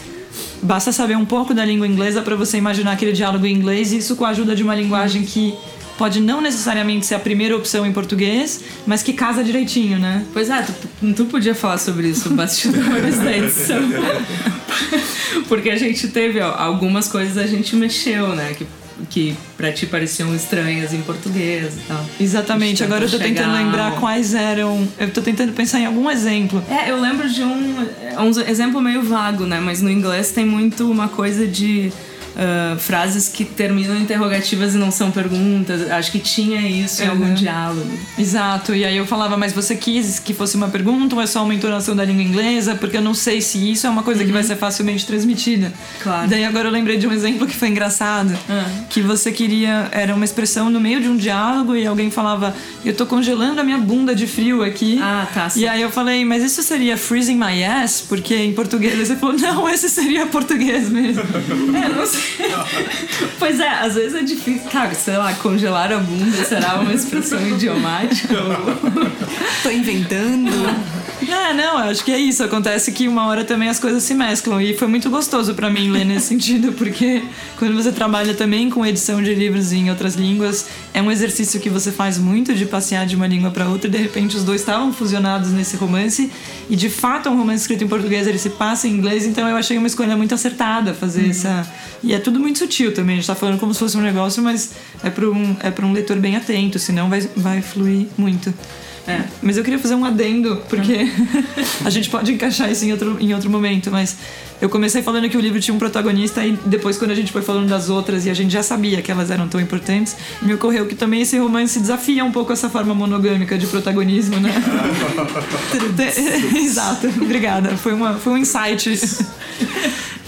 basta saber um pouco da língua inglesa para você imaginar aquele diálogo em inglês e isso com a ajuda de uma linguagem que pode não necessariamente ser a primeira opção em português, mas que casa direitinho, né? Pois é, tu, tu podia falar sobre isso, *laughs* bastidores da edição. *laughs* Porque a gente teve, ó, algumas coisas a gente mexeu, né? Que que pra ti pareciam estranhas em português e tal. Exatamente, agora eu tô tentando lembrar quais eram. Eu tô tentando pensar em algum exemplo. É, eu lembro de um, um exemplo meio vago, né? Mas no inglês tem muito uma coisa de uh, frases que terminam interrogativas e não são perguntas. Acho que tinha isso uhum. em algum diálogo. Exato. E aí eu falava, mas você quis que fosse uma pergunta ou é só uma entonação da língua inglesa? Porque eu não sei se isso é uma coisa uhum. que vai ser facilmente transmitida. Claro. Daí agora eu lembrei de um exemplo que foi engraçado. Uhum. Que você queria. Era uma expressão no meio de um diálogo e alguém falava, eu tô congelando a minha bunda de frio aqui. Ah, tá. Sim. E aí eu falei, mas isso seria freezing my ass? Porque em português. Você falou, não, esse seria português mesmo. *laughs* é, não sei. *laughs* pois é, às vezes é difícil. Cara, sei lá, congelar a bunda será uma expressão idiomática? Ou... *laughs* Tô inventando. É, não, acho que é isso. Acontece que uma hora também as coisas se mesclam. E foi muito gostoso para mim ler nesse sentido, porque quando você trabalha também com edição de livros em outras línguas, é um exercício que você faz muito de passear de uma língua para outra e de repente os dois estavam fusionados nesse romance. E de fato é um romance escrito em português, ele se passa em inglês, então eu achei uma escolha muito acertada fazer uhum. essa. E é tudo muito sutil também, a gente tá falando como se fosse um negócio, mas é para um, é pra um leitor bem atento, senão vai, vai fluir muito. É, mas eu queria fazer um adendo, porque *laughs* a gente pode encaixar isso em outro, em outro momento, mas eu comecei falando que o livro tinha um protagonista e depois quando a gente foi falando das outras e a gente já sabia que elas eram tão importantes, me ocorreu que também esse romance desafia um pouco essa forma monogâmica de protagonismo, né? *laughs* *laughs* Exato, obrigada. Foi, uma, foi um insight.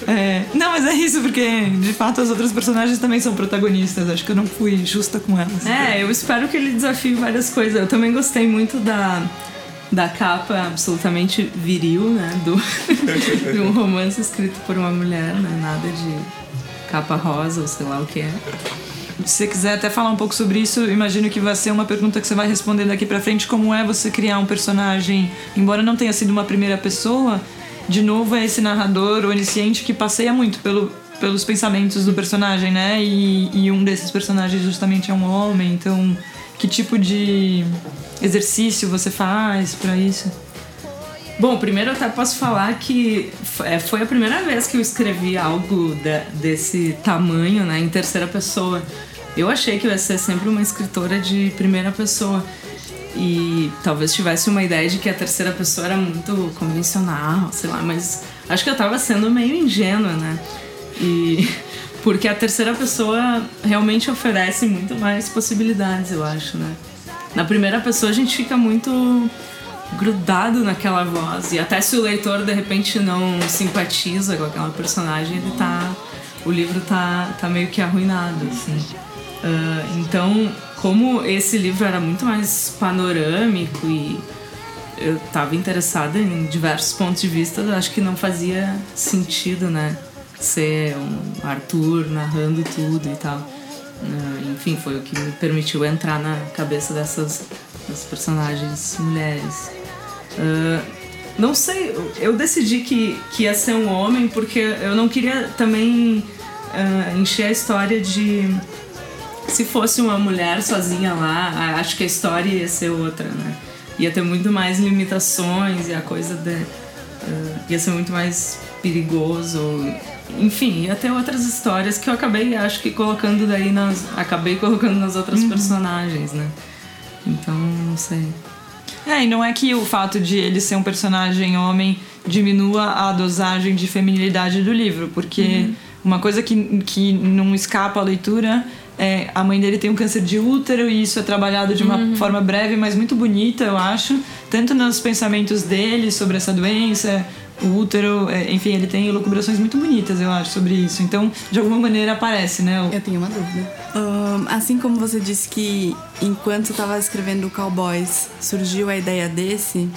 É, não, mas é isso, porque de fato as outras personagens também são protagonistas. Acho que eu não fui justa com elas. É, eu espero que ele desafie várias coisas. Eu também gostei muito da, da capa absolutamente viril, né? Do, *laughs* de um romance escrito por uma mulher, né? Nada de capa rosa ou sei lá o que é. se você quiser até falar um pouco sobre isso, imagino que vai ser uma pergunta que você vai responder daqui pra frente, como é você criar um personagem, embora não tenha sido uma primeira pessoa, de novo é esse narrador onisciente que passeia muito pelo, pelos pensamentos do personagem, né? E, e um desses personagens justamente é um homem, então que tipo de exercício você faz para isso? Bom, primeiro eu até posso falar que é, foi a primeira vez que eu escrevi algo de, desse tamanho, né, em terceira pessoa. Eu achei que eu ia ser sempre uma escritora de primeira pessoa. E talvez tivesse uma ideia de que a terceira pessoa era muito convencional, sei lá, mas acho que eu tava sendo meio ingênua, né? E *laughs* porque a terceira pessoa realmente oferece muito mais possibilidades, eu acho, né? Na primeira pessoa a gente fica muito grudado naquela voz. E até se o leitor de repente não simpatiza com aquela personagem, ele tá. O livro tá, tá meio que arruinado, assim. Uh, então, como esse livro era muito mais panorâmico e eu estava interessada em diversos pontos de vista, acho que não fazia sentido, né? Ser um Arthur narrando tudo e tal. Uh, enfim, foi o que me permitiu entrar na cabeça dessas, dessas personagens mulheres. Uh, não sei, eu decidi que, que ia ser um homem porque eu não queria também uh, encher a história de. Se fosse uma mulher sozinha lá, acho que a história ia ser outra, né? Ia ter muito mais limitações e a coisa de. Uh, ia ser muito mais perigoso. Enfim, ia ter outras histórias que eu acabei, acho que colocando daí nas. Acabei colocando nas outras uhum. personagens, né? Então, não sei. É, e não é que o fato de ele ser um personagem homem diminua a dosagem de feminilidade do livro, porque uhum. uma coisa que, que não escapa à leitura é a mãe dele tem um câncer de útero e isso é trabalhado de uma uhum. forma breve, mas muito bonita, eu acho, tanto nos pensamentos dele sobre essa doença, o útero, é, enfim, ele tem elucubrações muito bonitas, eu acho, sobre isso. Então, de alguma maneira aparece, né? Eu tenho uma dúvida. Um, assim como você disse que enquanto você estava escrevendo Cowboys, surgiu a ideia desse.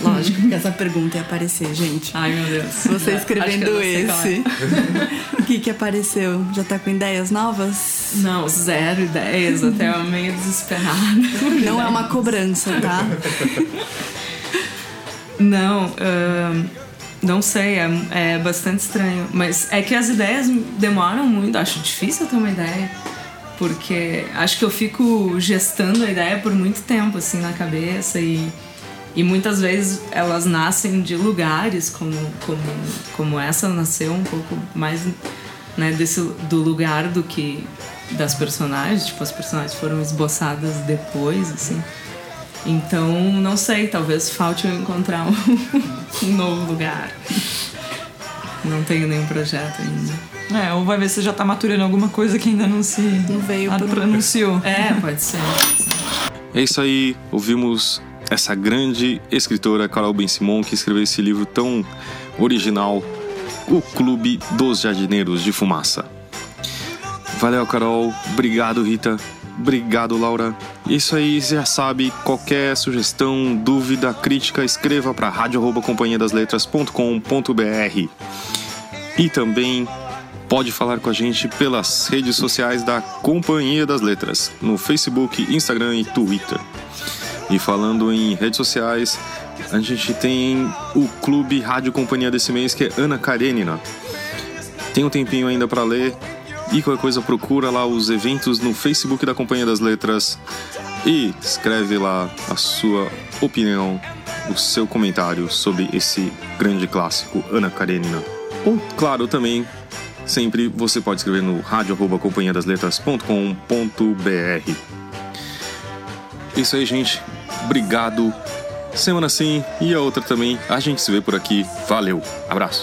Lógico que essa pergunta ia aparecer, gente. Ai, meu Deus. Você escrevendo é. esse. É. o que que apareceu? Já tá com ideias novas? Não, zero ideias. Até meio desesperada. Não é uma cobrança, tá? Não, uh, não sei, é, é bastante estranho. Mas é que as ideias demoram muito, acho difícil ter uma ideia. Porque acho que eu fico gestando a ideia por muito tempo, assim, na cabeça e. E muitas vezes elas nascem de lugares, como, como, como essa nasceu um pouco mais né, desse, do lugar do que das personagens. Tipo, as personagens foram esboçadas depois, assim. Então, não sei, talvez falte eu encontrar um, *laughs* um novo lugar. Não tenho nenhum projeto ainda. É, ou vai ver se já tá maturando alguma coisa que ainda não se não veio pronunciou. É, pode ser. É isso aí, ouvimos essa grande escritora Carol Ben Simon que escreveu esse livro tão original, O Clube dos Jardineiros de Fumaça. Valeu, Carol. Obrigado, Rita. Obrigado, Laura. Isso aí, já sabe, qualquer sugestão, dúvida, crítica, escreva para radio@companhiadasletras.com.br. E também pode falar com a gente pelas redes sociais da Companhia das Letras, no Facebook, Instagram e Twitter. E falando em redes sociais, a gente tem o Clube Rádio Companhia desse mês, que é Ana Karenina. Tem um tempinho ainda para ler, e qualquer coisa, procura lá os eventos no Facebook da Companhia das Letras e escreve lá a sua opinião, o seu comentário sobre esse grande clássico, Ana Karenina. Ou, claro, também, sempre você pode escrever no radio.companhiadasletras.com.br. Isso aí, gente. Obrigado. Semana sim e a outra também. A gente se vê por aqui. Valeu. Abraço.